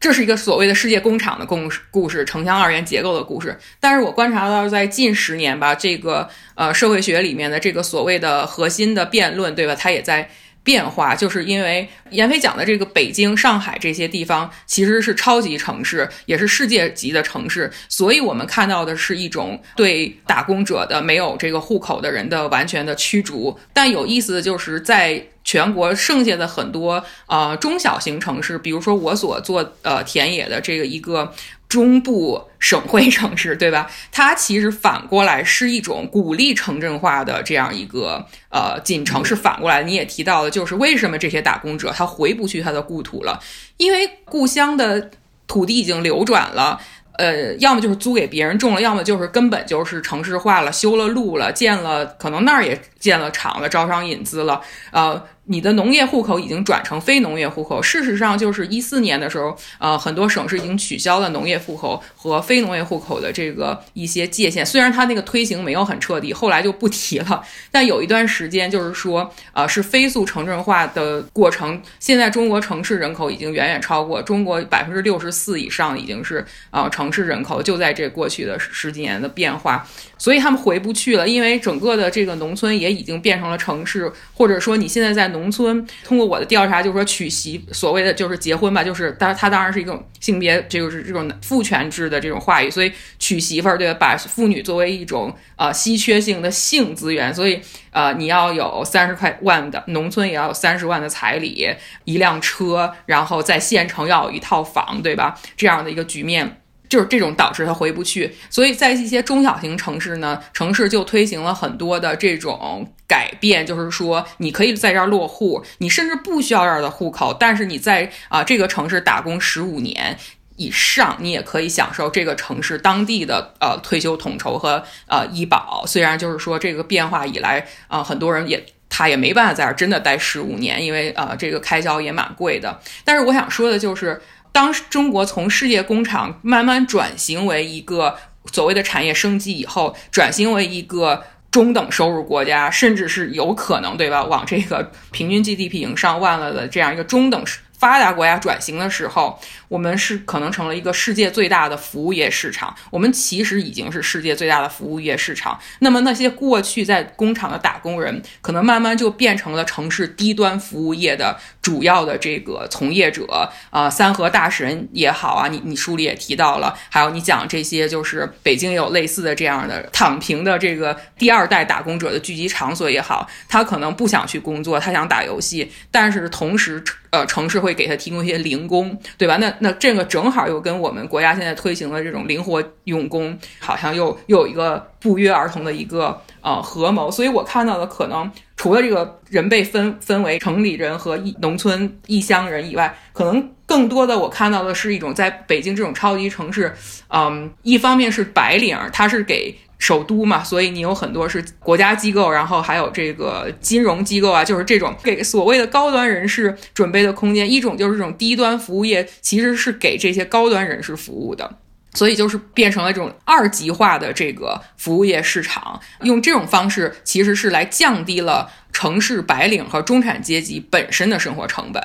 Speaker 2: 这是一个所谓的世界工厂的故事，故事城乡二元结构的故事。但是我观察到在近十年吧，这个呃社会学里面的这个所谓的核心的辩论，对吧？它也在。变化就是因为闫飞讲的这个北京、上海这些地方其实是超级城市，也是世界级的城市，所以我们看到的是一种对打工者的没有这个户口的人的完全的驱逐。但有意思的就是在全国剩下的很多呃中小型城市，比如说我所做呃田野的这个一个。中部省会城市，对吧？它其实反过来是一种鼓励城镇化的这样一个呃进程，是反过来。你也提到了，就是为什么这些打工者他回不去他的故土了？因为故乡的土地已经流转了，呃，要么就是租给别人种了，要么就是根本就是城市化了，修了路了，建了，可能那儿也建了厂了，招商引资了，呃。你的农业户口已经转成非农业户口。事实上，就是一四年的时候，呃，很多省市已经取消了农业户口和非农业户口的这个一些界限。虽然它那个推行没有很彻底，后来就不提了。但有一段时间，就是说，呃，是飞速城镇化的过程。现在中国城市人口已经远远超过中国百分之六十四以上，已经是呃城市人口。就在这过去的十几年的变化。所以他们回不去了，因为整个的这个农村也已经变成了城市，或者说你现在在农村，通过我的调查，就是说娶媳，所谓的就是结婚吧，就是当他当然是一种性别，就是这种父权制的这种话语，所以娶媳妇儿对吧？把妇女作为一种呃稀缺性的性资源，所以呃你要有三十块万的农村也要有三十万的彩礼，一辆车，然后在县城要有一套房，对吧？这样的一个局面。就是这种导致他回不去，所以在一些中小型城市呢，城市就推行了很多的这种改变，就是说你可以在这儿落户，你甚至不需要这儿的户口，但是你在啊这个城市打工十五年以上，你也可以享受这个城市当地的呃退休统筹和呃医保。虽然就是说这个变化以来啊，很多人也他也没办法在这儿真的待十五年，因为呃这个开销也蛮贵的。但是我想说的就是。当中国从世界工厂慢慢转型为一个所谓的产业升级以后，转型为一个中等收入国家，甚至是有可能，对吧？往这个平均 GDP 已经上万了的这样一个中等发达国家转型的时候。我们是可能成了一个世界最大的服务业市场，我们其实已经是世界最大的服务业市场。那么那些过去在工厂的打工人，可能慢慢就变成了城市低端服务业的主要的这个从业者啊，三和大神也好啊，你你书里也提到了，还有你讲这些就是北京有类似的这样的躺平的这个第二代打工者的聚集场所也好，他可能不想去工作，他想打游戏，但是同时呃城市会给他提供一些零工，对吧？那那这个正好又跟我们国家现在推行的这种灵活用工，好像又又有一个不约而同的一个呃合谋。所以我看到的可能除了这个人被分分为城里人和农村异乡人以外，可能更多的我看到的是一种在北京这种超级城市，嗯，一方面是白领，他是给。首都嘛，所以你有很多是国家机构，然后还有这个金融机构啊，就是这种给所谓的高端人士准备的空间。一种就是这种低端服务业，其实是给这些高端人士服务的。所以就是变成了这种二级化的这个服务业市场，用这种方式其实是来降低了城市白领和中产阶级本身的生活成本。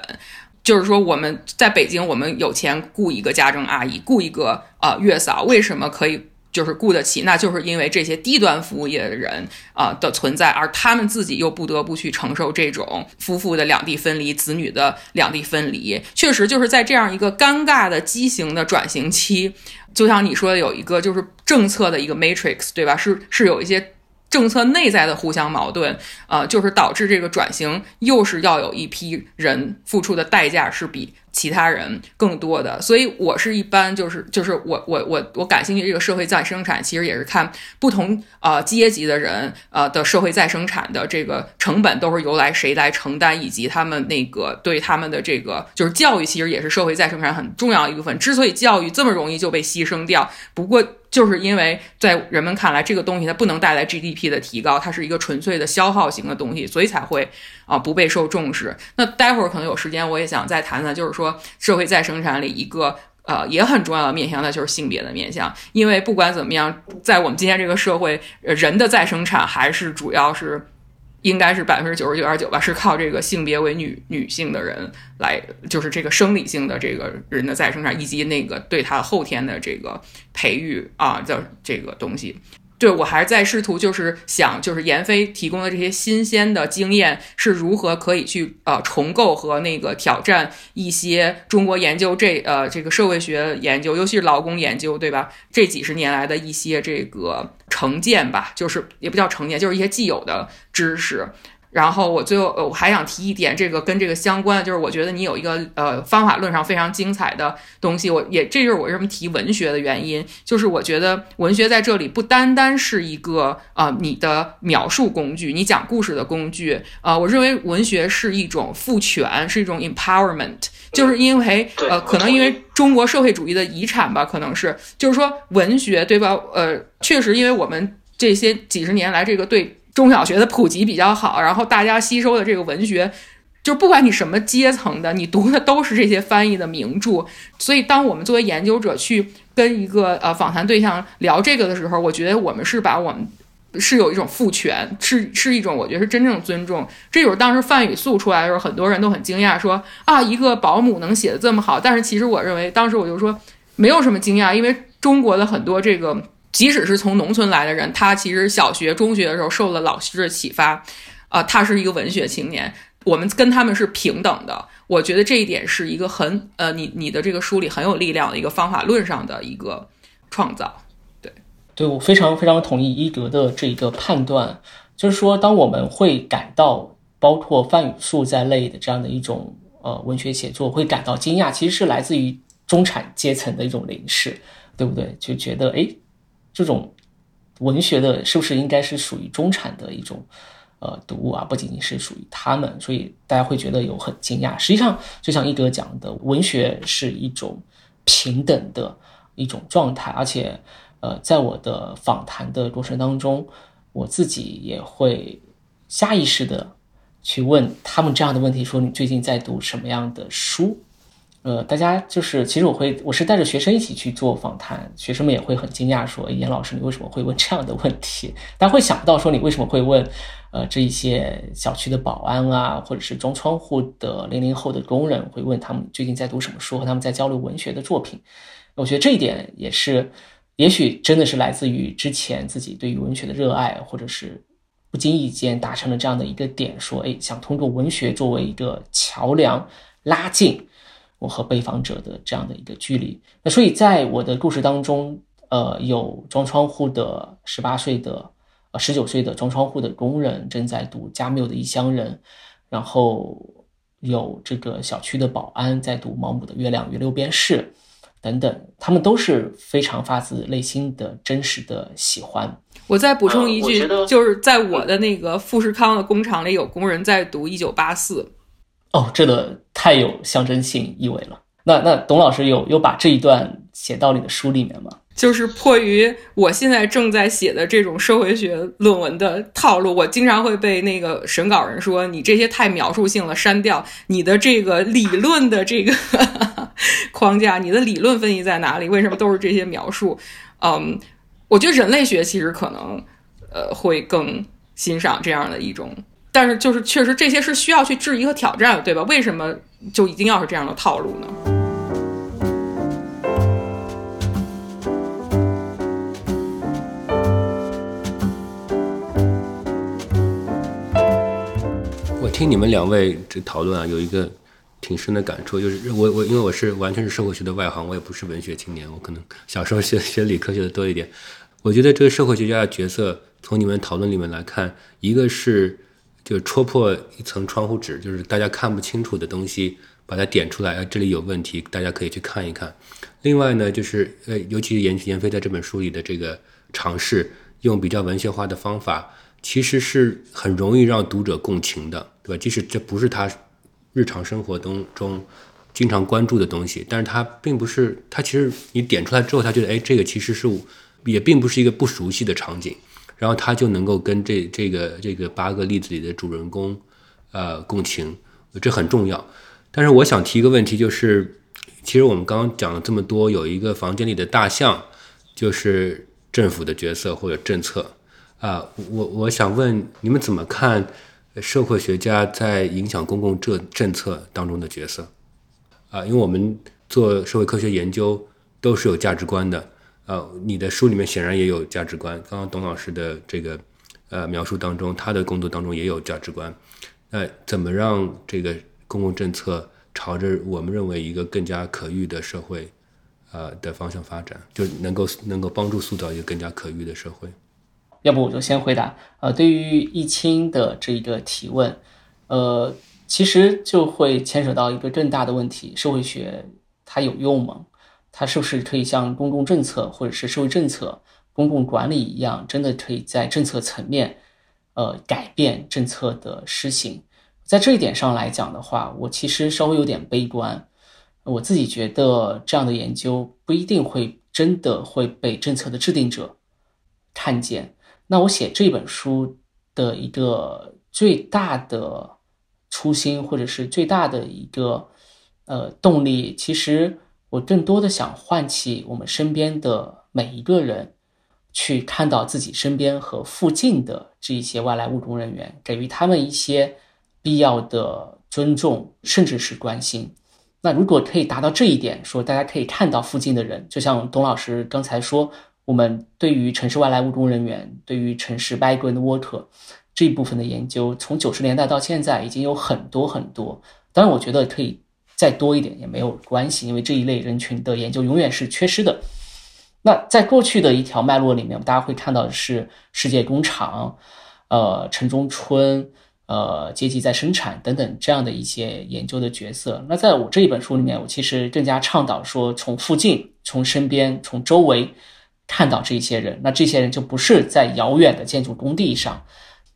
Speaker 2: 就是说，我们在北京，我们有钱雇一个家政阿姨，雇一个呃月嫂，为什么可以？就是雇得起，那就是因为这些低端服务业的人啊的存在，而他们自己又不得不去承受这种夫妇的两地分离、子女的两地分离。确实，就是在这样一个尴尬的畸形的转型期，就像你说的，有一个就是政策的一个 matrix，对吧？是是有一些。政策内在的互相矛盾，呃，就是导致这个转型又是要有一批人付出的代价是比其他人更多的。所以，我是一般就是就是我我我我感兴趣这个社会再生产，其实也是看不同呃阶级的人呃的社会再生产的这个成本都是由来谁来承担，以及他们那个对他们的这个就是教育，其实也是社会再生产很重要一部分。之所以教育这么容易就被牺牲掉，不过。就是因为在人们看来，这个东西它不能带来 GDP 的提高，它是一个纯粹的消耗型的东西，所以才会啊不备受重视。那待会儿可能有时间，我也想再谈谈，就是说社会再生产里一个呃也很重要的面向，那就是性别的面向。因为不管怎么样，在我们今天这个社会，人的再生产还是主要是。应该是百分之九十九点九吧，是靠这个性别为女女性的人来，就是这个生理性的这个人的再生产，以及那个对他后天的这个培育啊叫这个东西。对我还在试图，就是想，就是闫飞提供的这些新鲜的经验是如何可以去呃重构和那个挑战一些中国研究这呃这个社会学研究，尤其是劳工研究，对吧？这几十年来的一些这个成见吧，就是也不叫成见，就是一些既有的知识。然后我最后呃我还想提一点，这个跟这个相关，就是我觉得你有一个呃方法论上非常精彩的东西，我也这就是我为什么提文学的原因，就是我觉得文学在这里不单单是一个呃你的描述工具，你讲故事的工具，呃，我认为文学是一种赋权，是一种 empowerment，就是因为呃可能因为中国社会主义的遗产吧，可能是就是说文学对吧？呃，确实因为我们这些几十年来这个对。中小学的普及比较好，然后大家吸收的这个文学，就不管你什么阶层的，你读的都是这些翻译的名著。所以，当我们作为研究者去跟一个呃访谈对象聊这个的时候，我觉得我们是把我们是有一种赋权，是是一种我觉得是真正尊重。这就是当时范语素出来的时候，很多人都很惊讶，说啊，一个保姆能写的这么好。但是其实我认为，当时我就说没有什么惊讶，因为中国的很多这个。即使是从农村来的人，他其实小学、中学的时候受了老师的启发，啊，他是一个文学青年。我们跟他们是平等的。我觉得这一点是一个很呃，你你的这个书里很有力量的一个方法论上的一个创造。对，
Speaker 1: 对我非常非常同意伊格的这一个判断，就是说，当我们会感到包括范语素在内的这样的一种呃文学写作会感到惊讶，其实是来自于中产阶层的一种凝视，对不对？就觉得哎。这种文学的，是不是应该是属于中产的一种呃读物啊？不仅仅是属于他们，所以大家会觉得有很惊讶。实际上，就像一哥讲的，文学是一种平等的一种状态，而且呃，在我的访谈的过程当中，我自己也会下意识的去问他们这样的问题：说你最近在读什么样的书？呃，大家就是，其实我会，我是带着学生一起去做访谈，学生们也会很惊讶，说严老师，你为什么会问这样的问题？大家会想到说你为什么会问，呃，这一些小区的保安啊，或者是装窗户的零零后的工人会问他们最近在读什么书，和他们在交流文学的作品。我觉得这一点也是，也许真的是来自于之前自己对于文学的热爱，或者是不经意间达成了这样的一个点，说，哎，想通过文学作为一个桥梁拉近。我和被访者的这样的一个距离，那所以在我的故事当中，呃，有装窗户的十八岁的，呃，十九岁的装窗户的工人正在读加缪的《异乡人》，然后有这个小区的保安在读毛姆的《月亮与六便士》，等等，他们都是非常发自内心的真实的喜欢。
Speaker 2: 我再补充一句，就是在我的那个富士康的工厂里，有工人在读《一九八四》。
Speaker 1: 哦，这个太有象征性意味了。那那董老师有有把这一段写到你的书里面吗？
Speaker 2: 就是迫于我现在正在写的这种社会学论文的套路，我经常会被那个审稿人说你这些太描述性了，删掉你的这个理论的这个 <laughs> 框架，你的理论分析在哪里？为什么都是这些描述？嗯，我觉得人类学其实可能呃会更欣赏这样的一种，但是就是确实这些是需要去质疑和挑战的，对吧？为什么就一定要是这样的套路呢？
Speaker 3: 我听你们两位这讨论啊，有一个挺深的感触，就是我我因为我是完全是社会学的外行，我也不是文学青年，我可能小时候学学理科学的多一点。我觉得这个社会学家的角色，从你们讨论里面来看，一个是就戳破一层窗户纸，就是大家看不清楚的东西，把它点出来，啊，这里有问题，大家可以去看一看。另外呢，就是呃，尤其是严严飞在这本书里的这个尝试，用比较文学化的方法。其实是很容易让读者共情的，对吧？即使这不是他日常生活当中经常关注的东西，但是他并不是他其实你点出来之后，他觉得哎，这个其实是也并不是一个不熟悉的场景，然后他就能够跟这这个这个八个例子里的主人公呃共情，这很重要。但是我想提一个问题，就是其实我们刚刚讲了这么多，有一个房间里的大象，就是政府的角色或者政策。啊，我我想问你们怎么看社会学家在影响公共政政策当中的角色？啊，因为我们做社会科学研究都是有价值观的。呃，你的书里面显然也有价值观。刚刚董老师的这个呃描述当中，他的工作当中也有价值观。那怎么让这个公共政策朝着我们认为一个更加可遇的社会呃的方向发展，就能够能够帮助塑造一个更加可遇的社会？
Speaker 1: 要不我就先回答。呃，对于易清的这一个提问，呃，其实就会牵扯到一个更大的问题：社会学它有用吗？它是不是可以像公共政策或者是社会政策、公共管理一样，真的可以在政策层面，呃，改变政策的施行？在这一点上来讲的话，我其实稍微有点悲观。我自己觉得这样的研究不一定会真的会被政策的制定者看见。那我写这本书的一个最大的初心，或者是最大的一个呃动力，其实我更多的想唤起我们身边的每一个人，去看到自己身边和附近的这一些外来务工人员，给予他们一些必要的尊重，甚至是关心。那如果可以达到这一点，说大家可以看到附近的人，就像董老师刚才说。我们对于城市外来务工人员，对于城市 migrant worker 这一部分的研究，从九十年代到现在已经有很多很多。当然，我觉得可以再多一点也没有关系，因为这一类人群的研究永远是缺失的。那在过去的一条脉络里面，大家会看到的是世界工厂、呃城中村、呃阶级在生产等等这样的一些研究的角色。那在我这一本书里面，我其实更加倡导说，从附近、从身边、从周围。看到这些人，那这些人就不是在遥远的建筑工地上，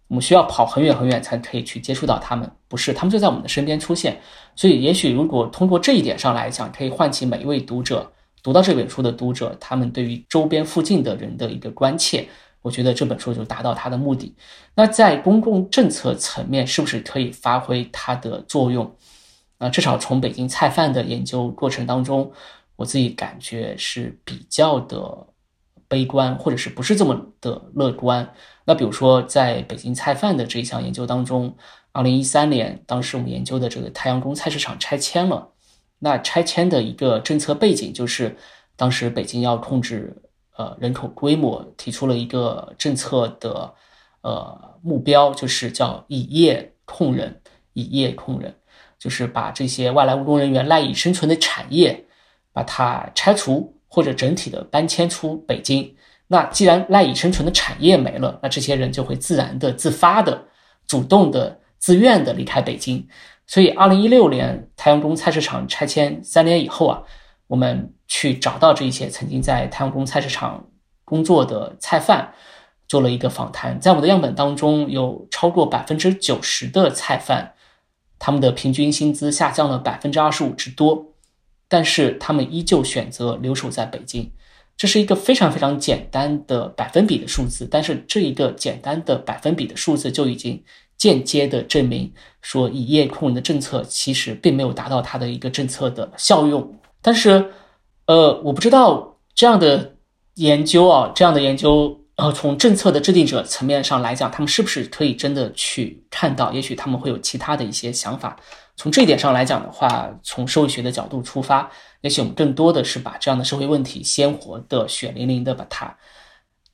Speaker 1: 我们需要跑很远很远才可以去接触到他们，不是，他们就在我们的身边出现。所以，也许如果通过这一点上来讲，可以唤起每一位读者读到这本书的读者，他们对于周边附近的人的一个关切，我觉得这本书就达到它的目的。那在公共政策层面，是不是可以发挥它的作用？啊，至少从北京菜贩的研究过程当中，我自己感觉是比较的。悲观，或者是不是这么的乐观？那比如说，在北京菜贩的这一项研究当中，二零一三年，当时我们研究的这个太阳宫菜市场拆迁了。那拆迁的一个政策背景就是，当时北京要控制呃人口规模，提出了一个政策的呃目标，就是叫以业控人，以业控人，就是把这些外来务工人员赖以生存的产业，把它拆除。或者整体的搬迁出北京，那既然赖以生存的产业没了，那这些人就会自然的、自发的、主动的、自愿的离开北京。所以，二零一六年太阳宫菜市场拆迁三年以后啊，我们去找到这些曾经在太阳宫菜市场工作的菜贩，做了一个访谈。在我的样本当中，有超过百分之九十的菜贩，他们的平均薪资下降了百分之二十五之多。但是他们依旧选择留守在北京，这是一个非常非常简单的百分比的数字。但是这一个简单的百分比的数字就已经间接的证明说，以业控人的政策其实并没有达到它的一个政策的效用。但是，呃，我不知道这样的研究啊，这样的研究，呃，从政策的制定者层面上来讲，他们是不是可以真的去看到？也许他们会有其他的一些想法。从这一点上来讲的话，从社会学的角度出发，也许我们更多的是把这样的社会问题鲜活的、血淋淋的把它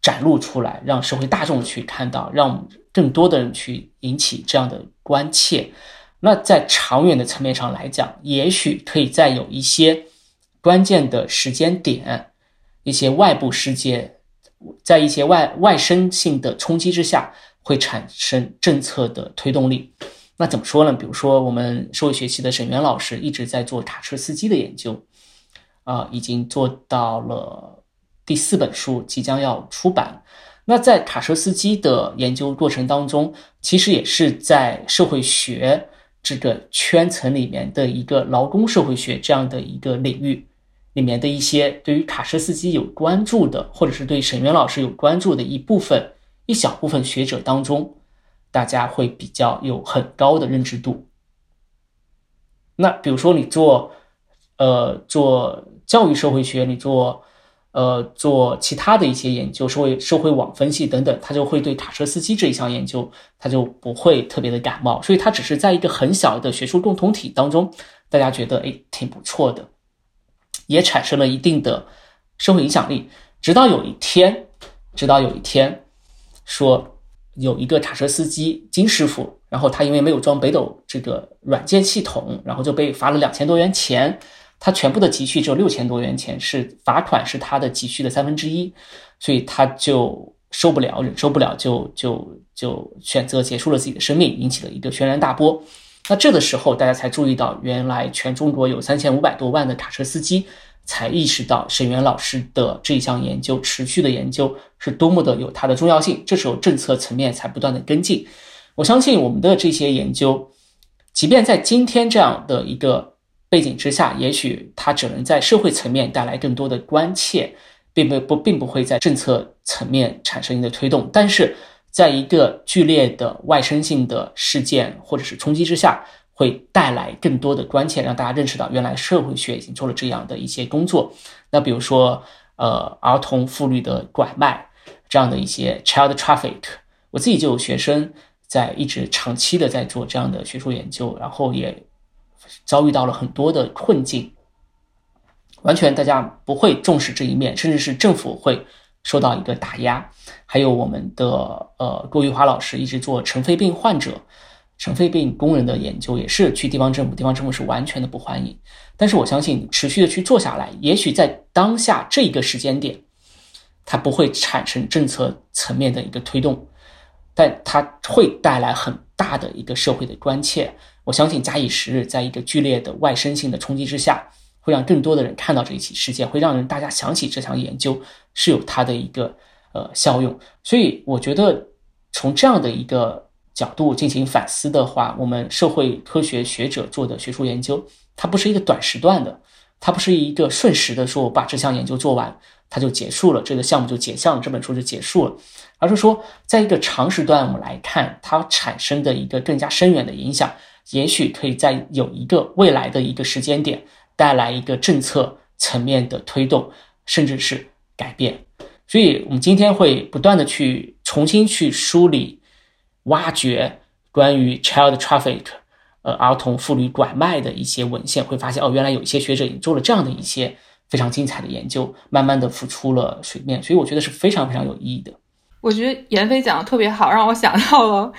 Speaker 1: 展露出来，让社会大众去看到，让更多的人去引起这样的关切。那在长远的层面上来讲，也许可以在有一些关键的时间点，一些外部世界，在一些外外生性的冲击之下，会产生政策的推动力。那怎么说呢？比如说，我们社会学系的沈源老师一直在做卡车司机的研究，啊，已经做到了第四本书，即将要出版。那在卡车司机的研究过程当中，其实也是在社会学。这个圈层里面的一个劳工社会学这样的一个领域里面的一些对于卡车司机有关注的，或者是对沈源老师有关注的一部分一小部分学者当中，大家会比较有很高的认知度。那比如说你做，呃，做教育社会学，你做。呃，做其他的一些研究，社会社会网分析等等，他就会对卡车司机这一项研究，他就不会特别的感冒，所以他只是在一个很小的学术共同体当中，大家觉得哎挺不错的，也产生了一定的社会影响力。直到有一天，直到有一天，说有一个卡车司机金师傅，然后他因为没有装北斗这个软件系统，然后就被罚了两千多元钱。他全部的积蓄只有六千多元钱，是罚款是他的积蓄的三分之一，所以他就受不了，忍受不了，就就就选择结束了自己的生命，引起了一个轩然大波。那这个时候，大家才注意到，原来全中国有三千五百多万的卡车司机，才意识到沈源老师的这一项研究，持续的研究是多么的有它的重要性。这时候政策层面才不断的跟进。我相信我们的这些研究，即便在今天这样的一个。背景之下，也许它只能在社会层面带来更多的关切，并不不并不会在政策层面产生一个推动。但是，在一个剧烈的外生性的事件或者是冲击之下，会带来更多的关切，让大家认识到原来社会学已经做了这样的一些工作。那比如说，呃，儿童妇女的拐卖这样的一些 child traffic，我自己就有学生在一直长期的在做这样的学术研究，然后也。遭遇到了很多的困境，完全大家不会重视这一面，甚至是政府会受到一个打压。还有我们的呃郭玉华老师一直做尘肺病患者、尘肺病工人的研究，也是去地方政府，地方政府是完全的不欢迎。但是我相信持续的去做下来，也许在当下这一个时间点，它不会产生政策层面的一个推动，但它会带来很大的一个社会的关切。我相信，假以时日，在一个剧烈的外生性的冲击之下，会让更多的人看到这一起事件，会让人大家想起这项研究是有它的一个呃效用。所以，我觉得从这样的一个角度进行反思的话，我们社会科学学者做的学术研究，它不是一个短时段的，它不是一个瞬时的说，我把这项研究做完，它就结束了，这个项目就结项，这本书就结束了，而是说，在一个长时段我们来看，它产生的一个更加深远的影响。也许可以在有一个未来的一个时间点带来一个政策层面的推动，甚至是改变。所以，我们今天会不断的去重新去梳理、挖掘关于 child traffic，呃，儿童妇女拐卖的一些文献，会发现哦，原来有一些学者已经做了这样的一些非常精彩的研究，慢慢的浮出了水面。所以，我觉得是非常非常有意义的。
Speaker 2: 我觉得闫飞讲的特别好，让我想到了。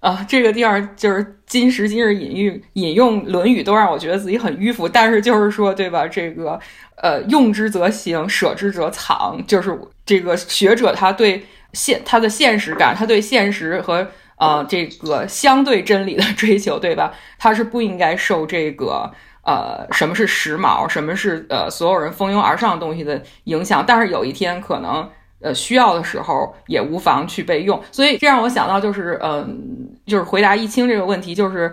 Speaker 2: 啊，这个地方就是今时今日引用引用《论语》，都让我觉得自己很迂腐。但是就是说，对吧？这个呃，用之则行，舍之则藏。就是这个学者他对现他的现实感，他对现实和呃这个相对真理的 <laughs> 追求，对吧？他是不应该受这个呃什么是时髦，什么是呃所有人蜂拥而上的东西的影响。但是有一天可能。呃，需要的时候也无妨去备用，所以这让我想到，就是，嗯，就是回答易清这个问题，就是，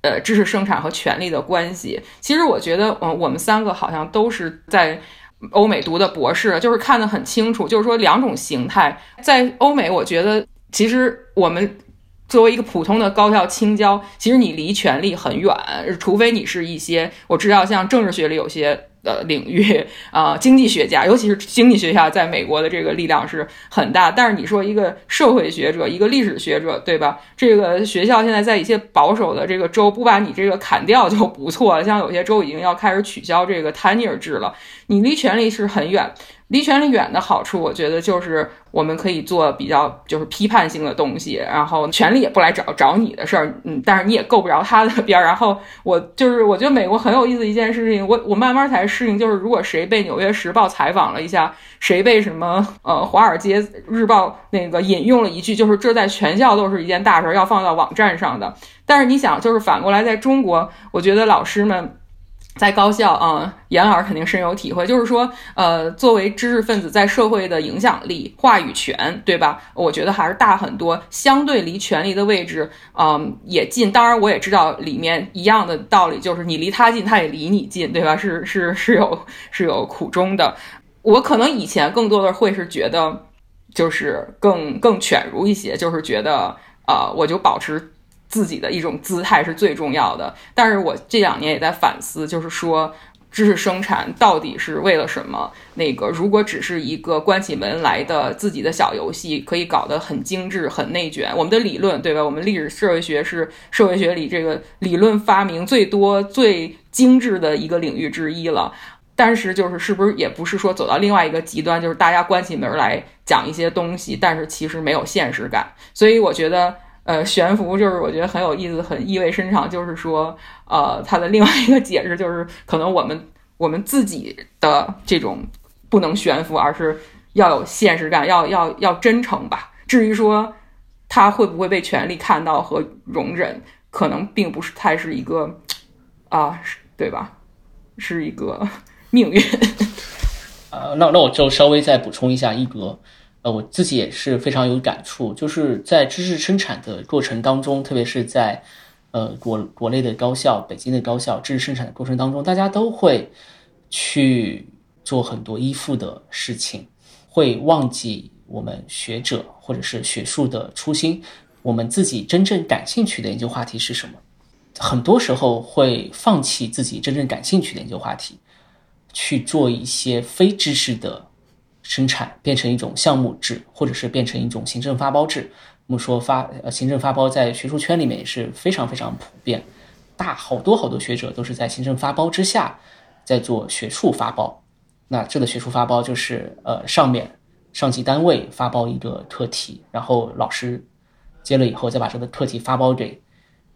Speaker 2: 呃，知识生产和权力的关系。其实我觉得，嗯，我们三个好像都是在欧美读的博士，就是看得很清楚，就是说两种形态在欧美，我觉得其实我们作为一个普通的高校青椒，其实你离权力很远，除非你是一些我知道像政治学里有些。的领域啊，<laughs> 经济学家，尤其是经济学家，在美国的这个力量是很大。但是你说一个社会学者，一个历史学者，对吧？这个学校现在在一些保守的这个州不把你这个砍掉就不错了，像有些州已经要开始取消这个 tenure 制了，你离权力是很远。离权力远的好处，我觉得就是我们可以做比较就是批判性的东西，然后权力也不来找找你的事儿，嗯，但是你也够不着他的边儿。然后我就是我觉得美国很有意思一件事情，我我慢慢才适应，就是如果谁被《纽约时报》采访了一下，谁被什么呃《华尔街日报》那个引用了一句，就是这在全校都是一件大事儿，要放到网站上的。但是你想，就是反过来在中国，我觉得老师们。在高校啊，严老师肯定深有体会，就是说，呃，作为知识分子在社会的影响力、话语权，对吧？我觉得还是大很多。相对离权力的位置，嗯，也近。当然，我也知道里面一样的道理，就是你离他近，他也离你近，对吧？是是是有是有苦衷的。我可能以前更多的会是觉得，就是更更犬儒一些，就是觉得，呃，我就保持。自己的一种姿态是最重要的，但是我这两年也在反思，就是说知识生产到底是为了什么？那个如果只是一个关起门来的自己的小游戏，可以搞得很精致、很内卷。我们的理论，对吧？我们历史社会学是社会学里这个理论发明最多、最精致的一个领域之一了。但是，就是是不是也不是说走到另外一个极端，就是大家关起门来讲一些东西，但是其实没有现实感。所以，我觉得。呃，悬浮就是我觉得很有意思，很意味深长。就是说，呃，它的另外一个解释就是，可能我们我们自己的这种不能悬浮，而是要有现实感，要要要真诚吧。至于说他会不会被权力看到和容忍，可能并不是太是一个啊，对吧？是一个 <laughs> 命运。<laughs>
Speaker 1: 呃，那那我就稍微再补充一下一格。呃，我自己也是非常有感触，就是在知识生产的过程当中，特别是在呃国国内的高校、北京的高校，知识生产的过程当中，大家都会去做很多依附的事情，会忘记我们学者或者是学术的初心，我们自己真正感兴趣的研究话题是什么？很多时候会放弃自己真正感兴趣的研究话题，去做一些非知识的。生产变成一种项目制，或者是变成一种行政发包制。我们说发呃行政发包在学术圈里面也是非常非常普遍，大好多好多学者都是在行政发包之下在做学术发包。那这个学术发包就是呃上面上级单位发包一个课题，然后老师接了以后再把这个课题发包给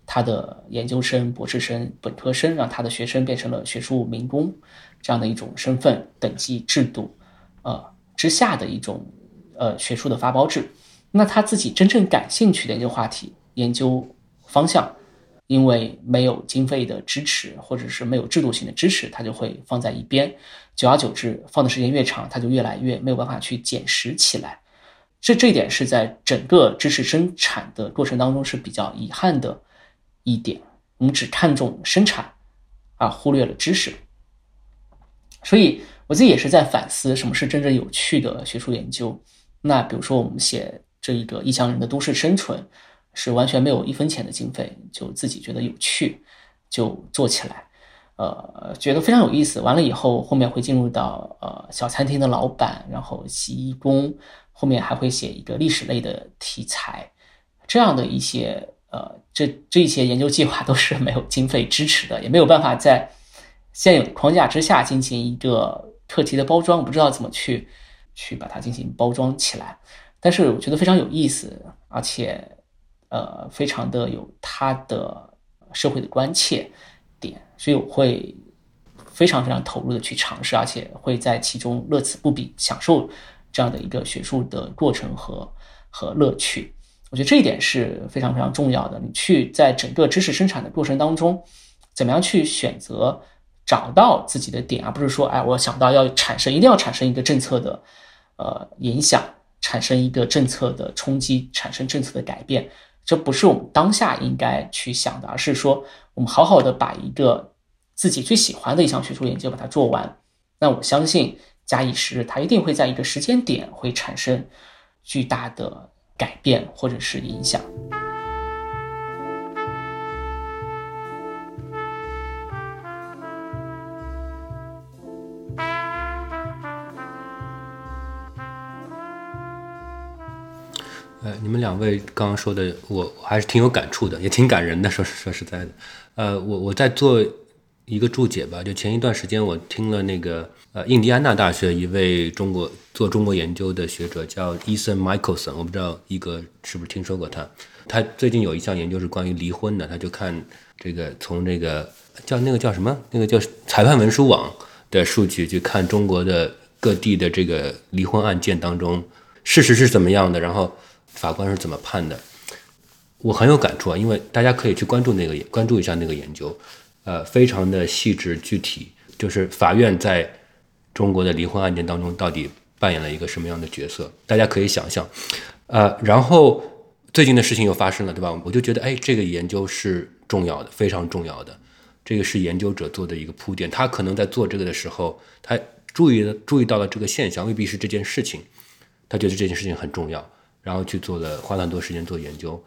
Speaker 1: 他的研究生、博士生、本科生，让他的学生变成了学术民工这样的一种身份等级制度，呃。之下的一种，呃，学术的发包制，那他自己真正感兴趣的研究话题、研究方向，因为没有经费的支持，或者是没有制度性的支持，他就会放在一边。久而久之，放的时间越长，他就越来越没有办法去捡拾起来。这这一点是在整个知识生产的过程当中是比较遗憾的一点。我们只看重生产，而忽略了知识，所以。我自己也是在反思什么是真正有趣的学术研究。那比如说，我们写这一个异乡人的都市生存，是完全没有一分钱的经费，就自己觉得有趣，就做起来，呃，觉得非常有意思。完了以后，后面会进入到呃小餐厅的老板，然后洗衣工，后面还会写一个历史类的题材，这样的一些呃，这这些研究计划都是没有经费支持的，也没有办法在现有的框架之下进行一个。课题的包装，我不知道怎么去去把它进行包装起来，但是我觉得非常有意思，而且呃非常的有它的社会的关切点，所以我会非常非常投入的去尝试，而且会在其中乐此不彼，享受这样的一个学术的过程和和乐趣。我觉得这一点是非常非常重要的。你去在整个知识生产的过程当中，怎么样去选择？找到自己的点，而不是说，哎，我想到要产生，一定要产生一个政策的，呃，影响，产生一个政策的冲击，产生政策的改变，这不是我们当下应该去想的，而是说，我们好好的把一个自己最喜欢的一项学术研究把它做完。那我相信，假以时日，它一定会在一个时间点会产生巨大的改变或者是影响。
Speaker 3: 呃，你们两位刚刚说的，我还是挺有感触的，也挺感人的。说说实在的，呃，我我在做一个注解吧。就前一段时间，我听了那个呃，印第安纳大学一位中国做中国研究的学者叫 Ethan Michelson，我不知道一哥是不是听说过他。他最近有一项研究是关于离婚的，他就看这个从这个叫那个叫什么那个叫裁判文书网的数据，去看中国的各地的这个离婚案件当中事实是怎么样的，然后。法官是怎么判的？我很有感触啊，因为大家可以去关注那个关注一下那个研究，呃，非常的细致具体，就是法院在中国的离婚案件当中到底扮演了一个什么样的角色？大家可以想象，呃，然后最近的事情又发生了，对吧？我就觉得，哎，这个研究是重要的，非常重要的，这个是研究者做的一个铺垫，他可能在做这个的时候，他注意了注意到了这个现象，未必是这件事情，他觉得这件事情很重要。然后去做了，花了很多时间做研究。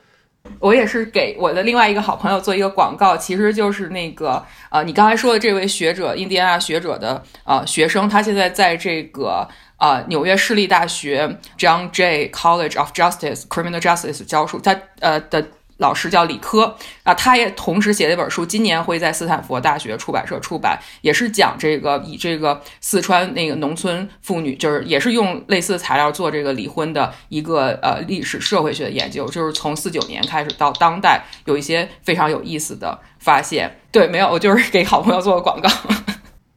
Speaker 2: 我也是给我的另外一个好朋友做一个广告，其实就是那个呃，你刚才说的这位学者，印第安纳学者的呃学生，他现在在这个呃纽约市立大学 John Jay College of Justice Criminal Justice 教书，他呃的。老师叫李科啊，他也同时写了一本书，今年会在斯坦福大学出版社出版，也是讲这个以这个四川那个农村妇女，就是也是用类似的材料做这个离婚的一个呃历史社会学的研究，就是从四九年开始到当代，有一些非常有意思的发现。对，没有，我就是给好朋友做个广告。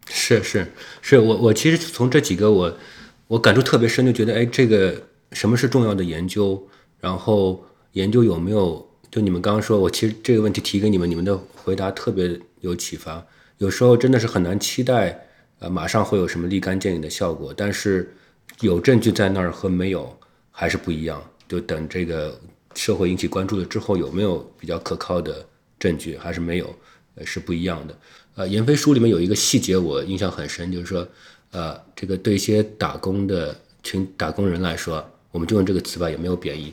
Speaker 3: 是是是，我我其实从这几个我我感触特别深，就觉得哎，这个什么是重要的研究，然后研究有没有。就你们刚刚说，我其实这个问题提给你们，你们的回答特别有启发。有时候真的是很难期待，呃，马上会有什么立竿见影的效果。但是有证据在那儿和没有还是不一样。就等这个社会引起关注了之后，有没有比较可靠的证据，还是没有，呃，是不一样的。呃，严飞书里面有一个细节我印象很深，就是说，呃，这个对一些打工的群打工人来说，我们就用这个词吧，也没有贬义。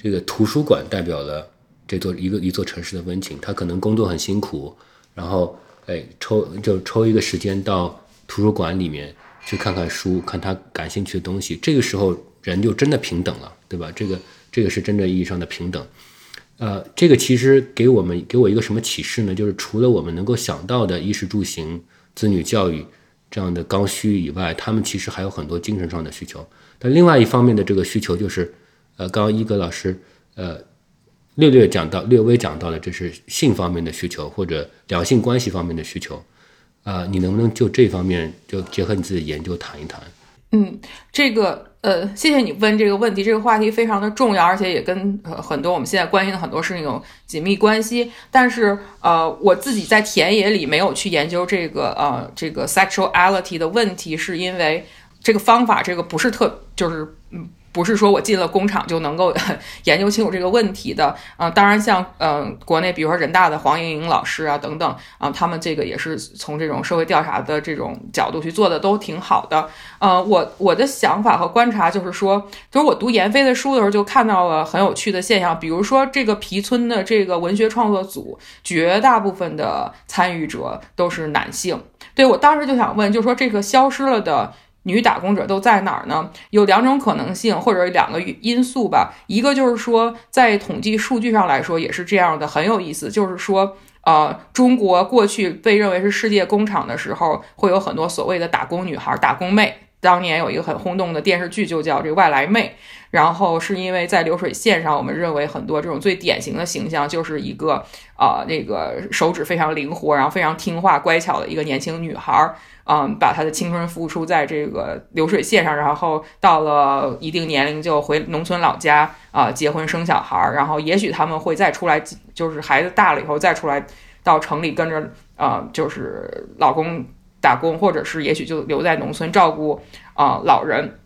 Speaker 3: 这个图书馆代表了。这座一个一座城市的温情，他可能工作很辛苦，然后哎抽就抽一个时间到图书馆里面去看看书，看他感兴趣的东西。这个时候人就真的平等了，对吧？这个这个是真正意义上的平等。呃，这个其实给我们给我一个什么启示呢？就是除了我们能够想到的衣食住行、子女教育这样的刚需以外，他们其实还有很多精神上的需求。但另外一方面的这个需求就是，呃，刚刚一格老师呃。略略讲到，略微讲到了，这是性方面的需求或者两性关系方面的需求，啊，你能不能就这方面就结合你自己研究谈一谈？
Speaker 2: 嗯，这个呃，谢谢你问这个问题，这个话题非常的重要，而且也跟呃很多我们现在关心的很多事情有紧密关系。但是呃，我自己在田野里没有去研究这个呃这个 sexuality 的问题，是因为这个方法这个不是特就是嗯。不是说我进了工厂就能够 <laughs> 研究清楚这个问题的，嗯，当然像嗯国内比如说人大的黄莹莹老师啊等等啊，他们这个也是从这种社会调查的这种角度去做的都挺好的，呃，我我的想法和观察就是说，就是我读闫飞的书的时候就看到了很有趣的现象，比如说这个皮村的这个文学创作组绝大部分的参与者都是男性，对我当时就想问，就是说这个消失了的。女打工者都在哪儿呢？有两种可能性，或者两个因素吧。一个就是说，在统计数据上来说也是这样的，很有意思。就是说，呃，中国过去被认为是世界工厂的时候，会有很多所谓的打工女孩、打工妹。当年有一个很轰动的电视剧，就叫这个外来妹。然后是因为在流水线上，我们认为很多这种最典型的形象就是一个啊，那个手指非常灵活，然后非常听话乖巧的一个年轻女孩儿。嗯，把她的青春付出在这个流水线上，然后到了一定年龄就回农村老家啊，结婚生小孩儿，然后也许他们会再出来，就是孩子大了以后再出来到城里跟着啊，就是老公打工，或者是也许就留在农村照顾啊老人，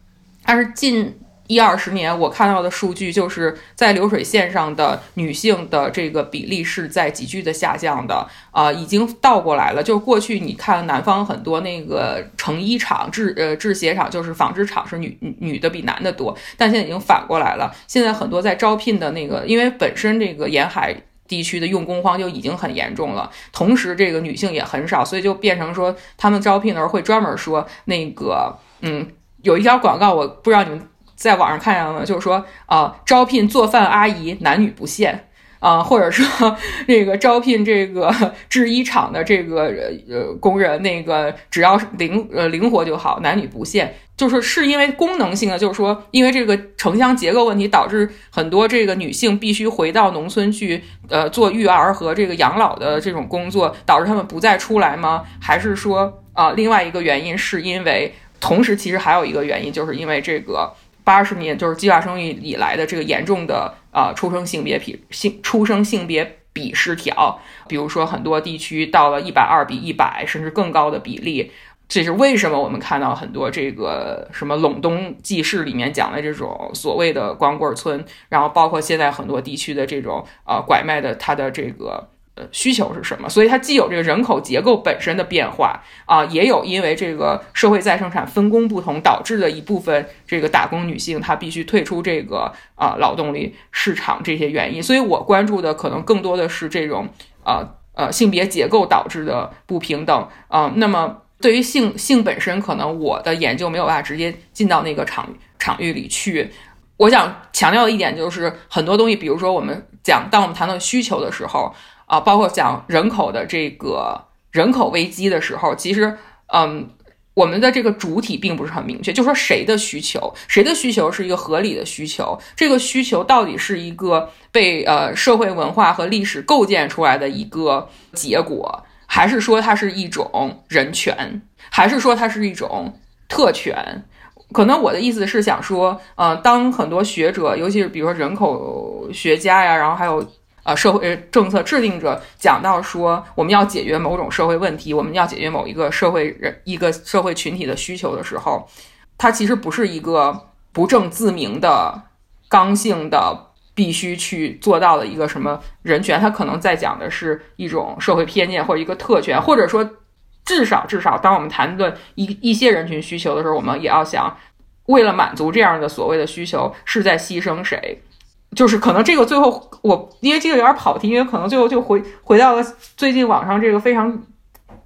Speaker 2: 但是近。一二十年，我看到的数据就是在流水线上的女性的这个比例是在急剧的下降的，啊，已经倒过来了。就过去你看南方很多那个成衣厂、制呃制鞋厂，就是纺织厂是女女的比男的多，但现在已经反过来了。现在很多在招聘的那个，因为本身这个沿海地区的用工荒就已经很严重了，同时这个女性也很少，所以就变成说他们招聘的时候会专门说那个，嗯，有一条广告，我不知道你们。在网上看见了吗，就是说啊，招聘做饭阿姨，男女不限。啊，<laughs> 或者说这个招聘这个制衣厂的这个呃工人，那个只要灵呃灵活就好，男女不限，就是是因为功能性的，就是说因为这个城乡结构问题，导致很多这个女性必须回到农村去呃做育儿和这个养老的这种工作，导致他们不再出来吗？还是说啊，另外一个原因是因为同时其实还有一个原因，就是因为这个。八十年就是计划生育以来的这个严重的呃出生性别比性出生性别比失调，比如说很多地区到了一百二比一百甚至更高的比例，这是为什么我们看到很多这个什么陇东记事里面讲的这种所谓的光棍村，然后包括现在很多地区的这种呃拐卖的它的这个。呃，需求是什么？所以它既有这个人口结构本身的变化啊，也有因为这个社会再生产分工不同导致的一部分这个打工女性她必须退出这个啊劳动力市场这些原因。所以我关注的可能更多的是这种呃呃性别结构导致的不平等啊。那么对于性性本身，可能我的研究没有办法直接进到那个场场域里去。我想强调的一点就是很多东西，比如说我们讲当我们谈到需求的时候。啊，包括讲人口的这个人口危机的时候，其实，嗯，我们的这个主体并不是很明确，就说谁的需求，谁的需求是一个合理的需求，这个需求到底是一个被呃社会文化和历史构建出来的一个结果，还是说它是一种人权，还是说它是一种特权？可能我的意思是想说，呃，当很多学者，尤其是比如说人口学家呀，然后还有。呃，社会政策制定者讲到说，我们要解决某种社会问题，我们要解决某一个社会人一个社会群体的需求的时候，它其实不是一个不正自明的刚性的必须去做到的一个什么人权，他可能在讲的是一种社会偏见或者一个特权，或者说至少至少，当我们谈论一一些人群需求的时候，我们也要想，为了满足这样的所谓的需求，是在牺牲谁。就是可能这个最后我因为这个有点跑题，因为可能最后就回回到了最近网上这个非常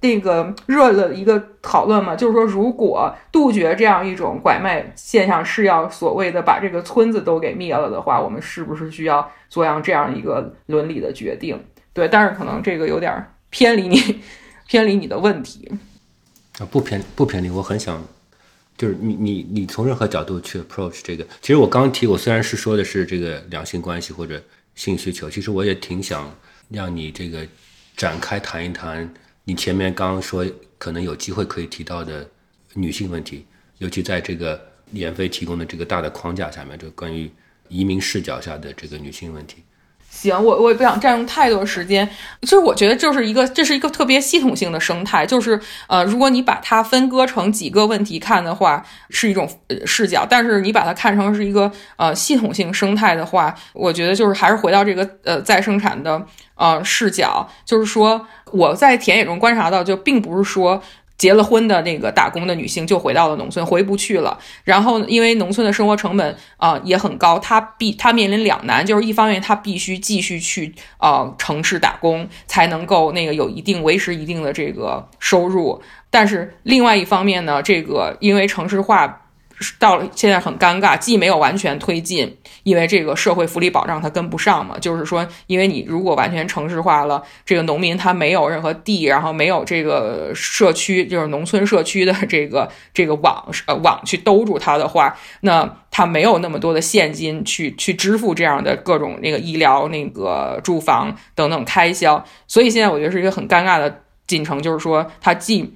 Speaker 2: 那个热的一个讨论嘛，就是说如果杜绝这样一种拐卖现象是要所谓的把这个村子都给灭了的话，我们是不是需要做样这样一个伦理的决定？对，但是可能这个有点偏离你 <laughs> 偏离你的问题
Speaker 3: 啊，不偏不偏离，我很想。就是你你你从任何角度去 approach 这个，其实我刚提，我虽然是说的是这个两性关系或者性需求，其实我也挺想让你这个展开谈一谈你前面刚刚说可能有机会可以提到的女性问题，尤其在这个闫飞提供的这个大的框架下面，就关于移民视角下的这个女性问题。
Speaker 2: 行，我我也不想占用太多时间。就是我觉得，就是一个这是一个特别系统性的生态。就是呃，如果你把它分割成几个问题看的话，是一种视角；但是你把它看成是一个呃系统性生态的话，我觉得就是还是回到这个呃再生产的呃视角。就是说，我在田野中观察到，就并不是说。结了婚的那个打工的女性就回到了农村，回不去了。然后因为农村的生活成本啊也很高，她必她面临两难，就是一方面她必须继续去呃城市打工，才能够那个有一定维持一定的这个收入。但是另外一方面呢，这个因为城市化。到了现在很尴尬，既没有完全推进，因为这个社会福利保障它跟不上嘛。就是说，因为你如果完全城市化了，这个农民他没有任何地，然后没有这个社区，就是农村社区的这个这个网呃网去兜住他的话，那他没有那么多的现金去去支付这样的各种那个医疗、那个住房等等开销。所以现在我觉得是一个很尴尬的进程，就是说他既。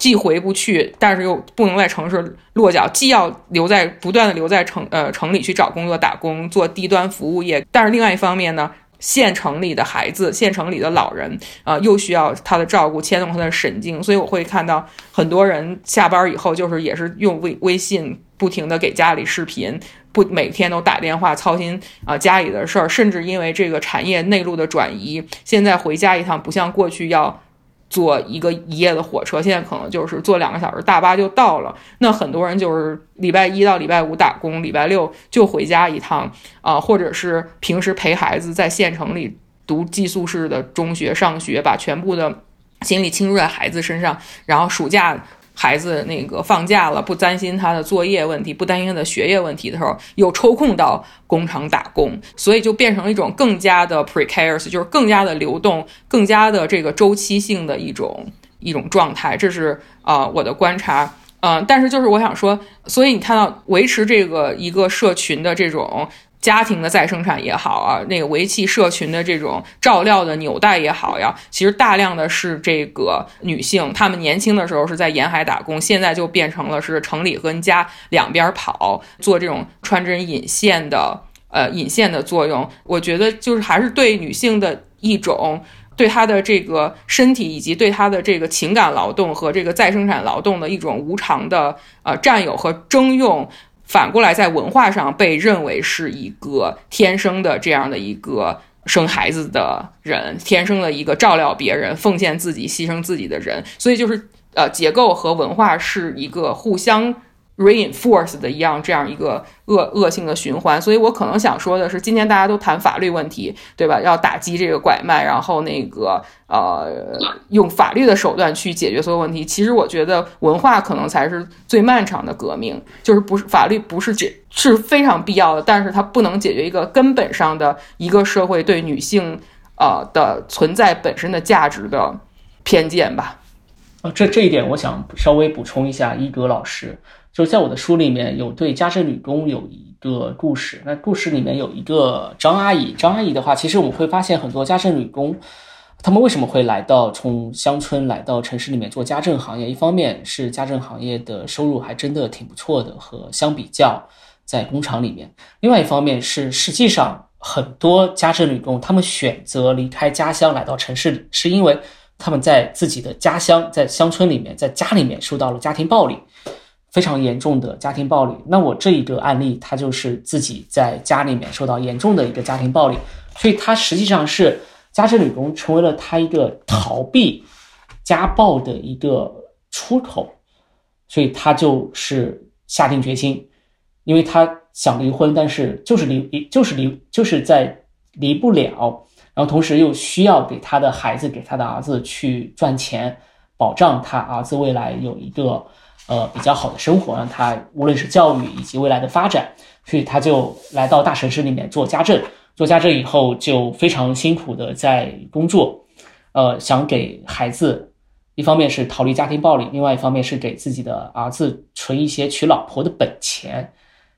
Speaker 2: 既回不去，但是又不能在城市落脚，既要留在不断的留在城呃城里去找工作打工做低端服务业，但是另外一方面呢，县城里的孩子、县城里的老人啊，又需要他的照顾，牵动他的神经，所以我会看到很多人下班以后就是也是用微微信不停的给家里视频，不每天都打电话操心啊家里的事儿，甚至因为这个产业内陆的转移，现在回家一趟不像过去要。坐一个一夜的火车，现在可能就是坐两个小时大巴就到了。那很多人就是礼拜一到礼拜五打工，礼拜六就回家一趟啊，或者是平时陪孩子在县城里读寄宿式的中学上学，把全部的精力倾注在孩子身上，然后暑假。孩子那个放假了，不担心他的作业问题，不担心他的学业问题的时候，又抽空到工厂打工，所以就变成了一种更加的 precarious，就是更加的流动、更加的这个周期性的一种一种状态。这是啊我的观察。嗯，但是就是我想说，所以你看到维持这个一个社群的这种家庭的再生产也好啊，那个维系社群的这种照料的纽带也好呀，其实大量的是这个女性，她们年轻的时候是在沿海打工，现在就变成了是城里和家两边跑，做这种穿针引线的呃引线的作用。我觉得就是还是对女性的一种。对他的这个身体以及对他的这个情感劳动和这个再生产劳动的一种无偿的呃占有和征用，反过来在文化上被认为是一个天生的这样的一个生孩子的人，天生的一个照料别人、奉献自己、牺牲自己的人，所以就是呃结构和文化是一个互相。Reinforce 的一样这样一个恶恶性的循环，所以我可能想说的是，今天大家都谈法律问题，对吧？要打击这个拐卖，然后那个呃，用法律的手段去解决所有问题。其实我觉得文化可能才是最漫长的革命，就是不是法律不是解是非常必要的，但是它不能解决一个根本上的一个社会对女性呃的存在本身的价值的偏见吧。
Speaker 1: 啊，这这一点我想稍微补充一下，一格老师。就是在我的书里面有对家政女工有一个故事，那故事里面有一个张阿姨，张阿姨的话，其实我们会发现很多家政女工，她们为什么会来到从乡村来到城市里面做家政行业？一方面是家政行业的收入还真的挺不错的，和相比较在工厂里面；另外一方面是实际上很多家政女工，她们选择离开家乡来到城市里，是因为她们在自己的家乡，在乡村里面，在家里面受到了家庭暴力。非常严重的家庭暴力。那我这一个案例，他就是自己在家里面受到严重的一个家庭暴力，所以他实际上是家政女工成为了他一个逃避家暴的一个出口，所以他就是下定决心，因为他想离婚，但是就是离，就是离，就是在离不了，然后同时又需要给他的孩子，给他的儿子去赚钱，保障他儿子未来有一个。呃，比较好的生活，让他无论是教育以及未来的发展，所以他就来到大城市里面做家政。做家政以后，就非常辛苦的在工作，呃，想给孩子，一方面是逃离家庭暴力，另外一方面是给自己的儿子存一些娶老婆的本钱。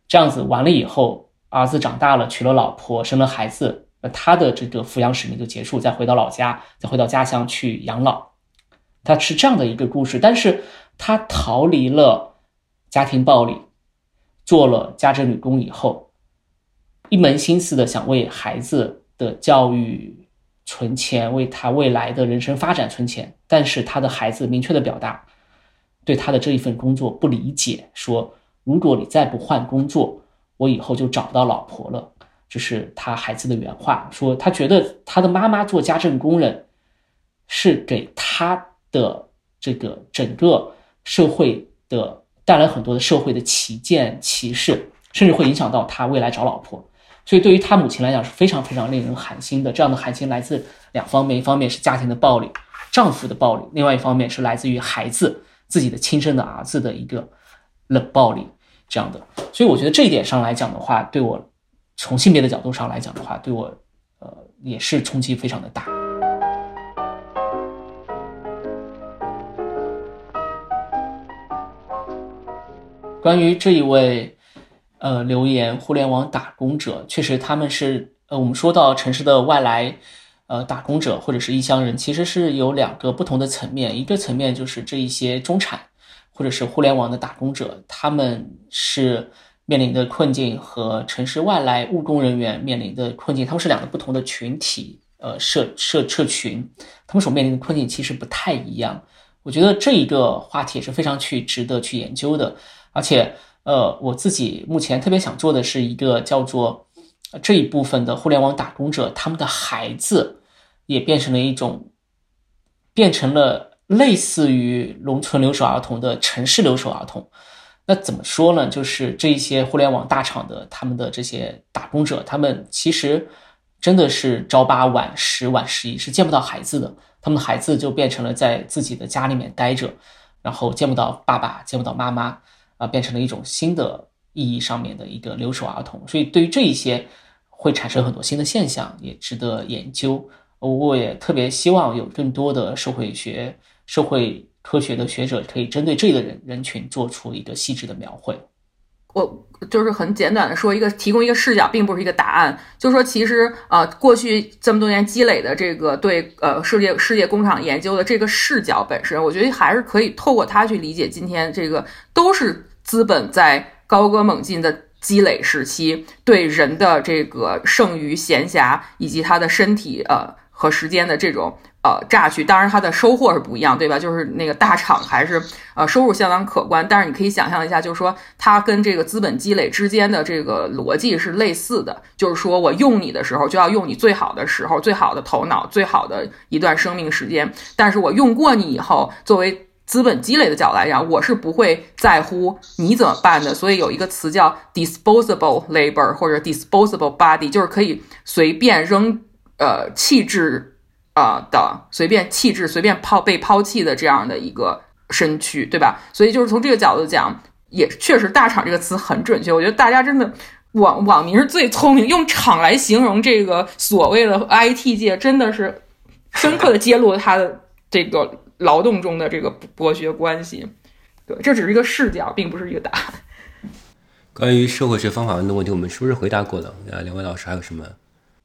Speaker 1: 这样子完了以后，儿子长大了，娶了老婆，生了孩子，呃，他的这个抚养使命就结束，再回到老家，再回到家乡去养老。他是这样的一个故事，但是。她逃离了家庭暴力，做了家政女工以后，一门心思的想为孩子的教育存钱，为他未来的人生发展存钱。但是他的孩子明确的表达，对他的这一份工作不理解，说如果你再不换工作，我以后就找不到老婆了。这是他孩子的原话，说他觉得他的妈妈做家政工人，是给他的这个整个。社会的带来很多的社会的歧见、歧视，甚至会影响到他未来找老婆。所以对于他母亲来讲是非常非常令人寒心的。这样的寒心来自两方面：一方面是家庭的暴力，丈夫的暴力；另外一方面是来自于孩子自己的亲生的儿子的一个冷暴力。这样的，所以我觉得这一点上来讲的话，对我从性别的角度上来讲的话，对我呃也是冲击非常的大。关于这一位，呃，留言互联网打工者，确实他们是，呃，我们说到城市的外来，呃，打工者或者是异乡人，其实是有两个不同的层面。一个层面就是这一些中产或者是互联网的打工者，他们是面临的困境和城市外来务工人员面临的困境，他们是两个不同的群体，呃，社社社群，他们所面临的困境其实不太一样。我觉得这一个话题也是非常去值得去研究的。而且，呃，我自己目前特别想做的是一个叫做这一部分的互联网打工者，他们的孩子也变成了一种，变成了类似于农村留守儿童的城市留守儿童。那怎么说呢？就是这一些互联网大厂的他们的这些打工者，他们其实真的是朝八晚十晚十一，是见不到孩子的。他们的孩子就变成了在自己的家里面待着。然后见不到爸爸，见不到妈妈，啊，变成了一种新的意义上面的一个留守儿童。所以对于这一些会产生很多新的现象，也值得研究。我也特别希望有更多的社会学、社会科学的学者可以针对这个人人群做出一个细致的描绘。
Speaker 2: 我就是很简短的说一个，提供一个视角，并不是一个答案。就是说，其实啊，过去这么多年积累的这个对呃世界世界工厂研究的这个视角本身，我觉得还是可以透过它去理解今天这个都是资本在高歌猛进的积累时期对人的这个剩余闲暇以及他的身体呃。和时间的这种呃榨取，当然他的收获是不一样，对吧？就是那个大厂还是呃收入相当可观，但是你可以想象一下，就是说它跟这个资本积累之间的这个逻辑是类似的，就是说我用你的时候就要用你最好的时候、最好的头脑、最好的一段生命时间，但是我用过你以后，作为资本积累的角度来讲，我是不会在乎你怎么办的。所以有一个词叫 disposable labor 或者 disposable body，就是可以随便扔。呃，弃置啊的随便弃置、随便抛被抛弃的这样的一个身躯，对吧？所以就是从这个角度讲，也确实“大厂”这个词很准确。我觉得大家真的网网民是最聪明，用“厂”来形容这个所谓的 IT 界，真的是深刻的揭露了他的这个劳动中的这个剥削关系。对，这只是一个视角，并不是一个答案。
Speaker 3: 关于社会学方法论的问题，我们是不是回答过了？啊，两位老师还有什么？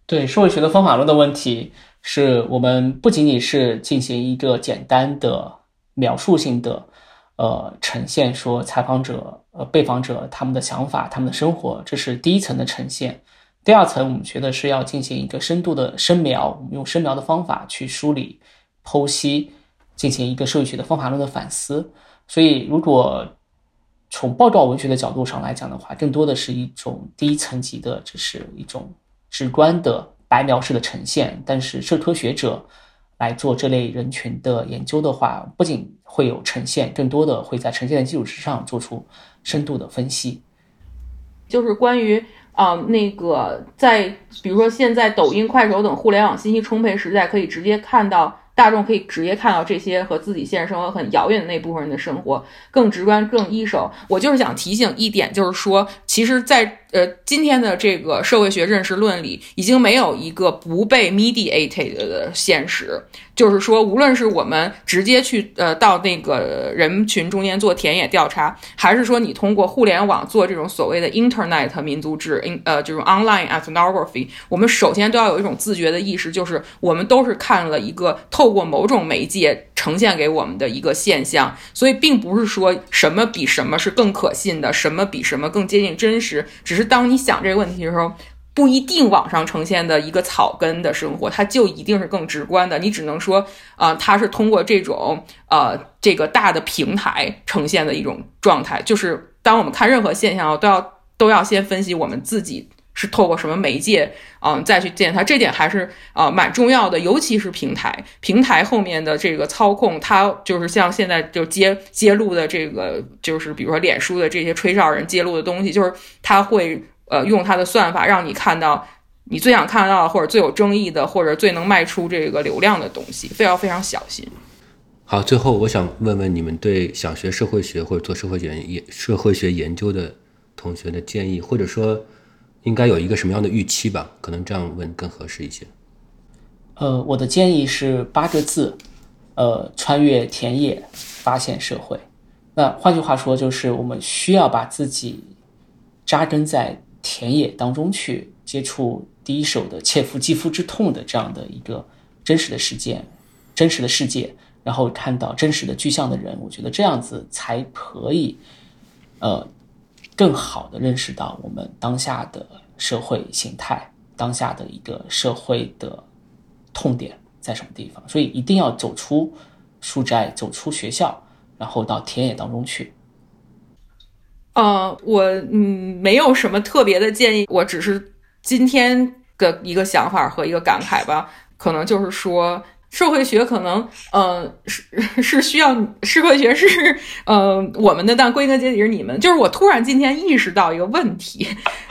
Speaker 1: 对社会学的方法论的问题，是我们不仅仅是进行一个简单的描述性的，呃，呈现说采访者、呃，被访者他们的想法、他们的生活，这是第一层的呈现。第二层，我们觉得是要进行一个深度的深描，我们用深描的方法去梳理、剖析，进行一个社会学的方法论的反思。所以，如果从报告文学的角度上来讲的话，更多的是一种低层级的，这是一种。直观的白描式的呈现，但是社科学者来做这类人群的研究的话，不仅会有呈现，更多的会在呈现的基础之上做出深度的分析。
Speaker 2: 就是关于啊，那个在比如说现在抖音、快手等互联网信息充沛时代，可以直接看到。大众可以直接看到这些和自己现实生活很遥远的那部分人的生活，更直观、更一手。我就是想提醒一点，就是说，其实，在呃今天的这个社会学认识论里，已经没有一个不被 mediated 的现实。就是说，无论是我们直接去呃到那个人群中间做田野调查，还是说你通过互联网做这种所谓的 internet 民族志，呃这种 online ethnography，我们首先都要有一种自觉的意识，就是我们都是看了一个透过某种媒介呈现给我们的一个现象，所以并不是说什么比什么是更可信的，什么比什么更接近真实，只是当你想这个问题的时候。不一定网上呈现的一个草根的生活，它就一定是更直观的。你只能说，啊，它是通过这种呃这个大的平台呈现的一种状态。就是当我们看任何现象，都要都要先分析我们自己是透过什么媒介，嗯，再去见他。这点还是啊蛮重要的，尤其是平台，平台后面的这个操控，它就是像现在就揭揭露的这个，就是比如说脸书的这些吹哨人揭露的东西，就是他会。呃，用他的算法让你看到你最想看到的，或者最有争议的，或者最能卖出这个流量的东西，非常非常小心。
Speaker 3: 好，最后我想问问你们对想学社会学或者做社会研研社会学研究的同学的建议，或者说应该有一个什么样的预期吧？可能这样问更合适一些。
Speaker 1: 呃，我的建议是八个字：呃，穿越田野，发现社会。那换句话说，就是我们需要把自己扎根在。田野当中去接触第一手的切肤肌肤之痛的这样的一个真实的事件、真实的世界，然后看到真实的具象的人，我觉得这样子才可以，呃，更好的认识到我们当下的社会形态、当下的一个社会的痛点在什么地方。所以一定要走出书斋，走出学校，然后到田野当中去。
Speaker 2: 呃，我嗯没有什么特别的建议，我只是今天的一个想法和一个感慨吧，可能就是说社会学可能呃是 <laughs> 是需要社会学是呃我们的，但归根结底是你们。就是我突然今天意识到一个问题，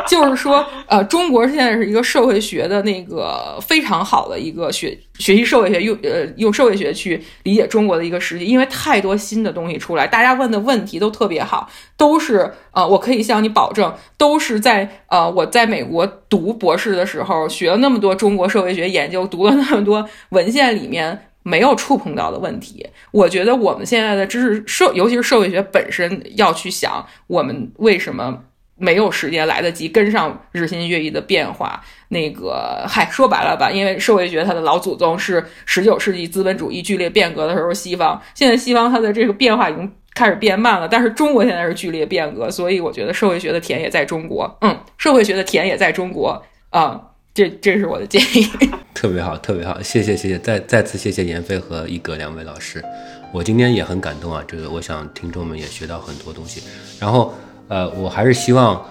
Speaker 2: 就是说呃中国现在是一个社会学的那个非常好的一个学学习社会学，用呃用社会学去理解中国的一个实际，因为太多新的东西出来，大家问的问题都特别好，都是呃，我可以向你保证，都是在呃我在美国读博士的时候学了那么多中国社会学研究，读了那么多文献里面没有触碰到的问题。我觉得我们现在的知识社，尤其是社会学本身，要去想我们为什么。没有时间来得及跟上日新月异的变化，那个嗨，说白了吧，因为社会学它的老祖宗是十九世纪资本主义剧烈变革的时候西方，现在西方它的这个变化已经开始变慢了，但是中国现在是剧烈变革，所以我觉得社会学的田也在中国，嗯，社会学的田也在中国啊，这这是我的建议。<laughs>
Speaker 3: 特别好，特别好，谢谢谢谢，再再次谢谢闫飞和一格两位老师，我今天也很感动啊，这个我想听众们也学到很多东西，然后。呃，我还是希望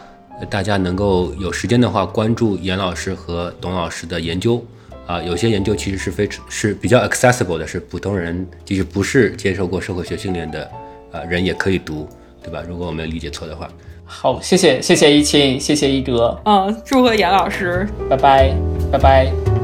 Speaker 3: 大家能够有时间的话关注严老师和董老师的研究啊，有些研究其实是非常是比较 accessible 的，是普通人即使不是接受过社会学训练的啊人也可以读，对吧？如果我没有理解错的话。
Speaker 1: 好，谢谢谢谢一清，谢谢一哲，
Speaker 2: 嗯，祝贺严老师，
Speaker 1: 拜拜拜拜。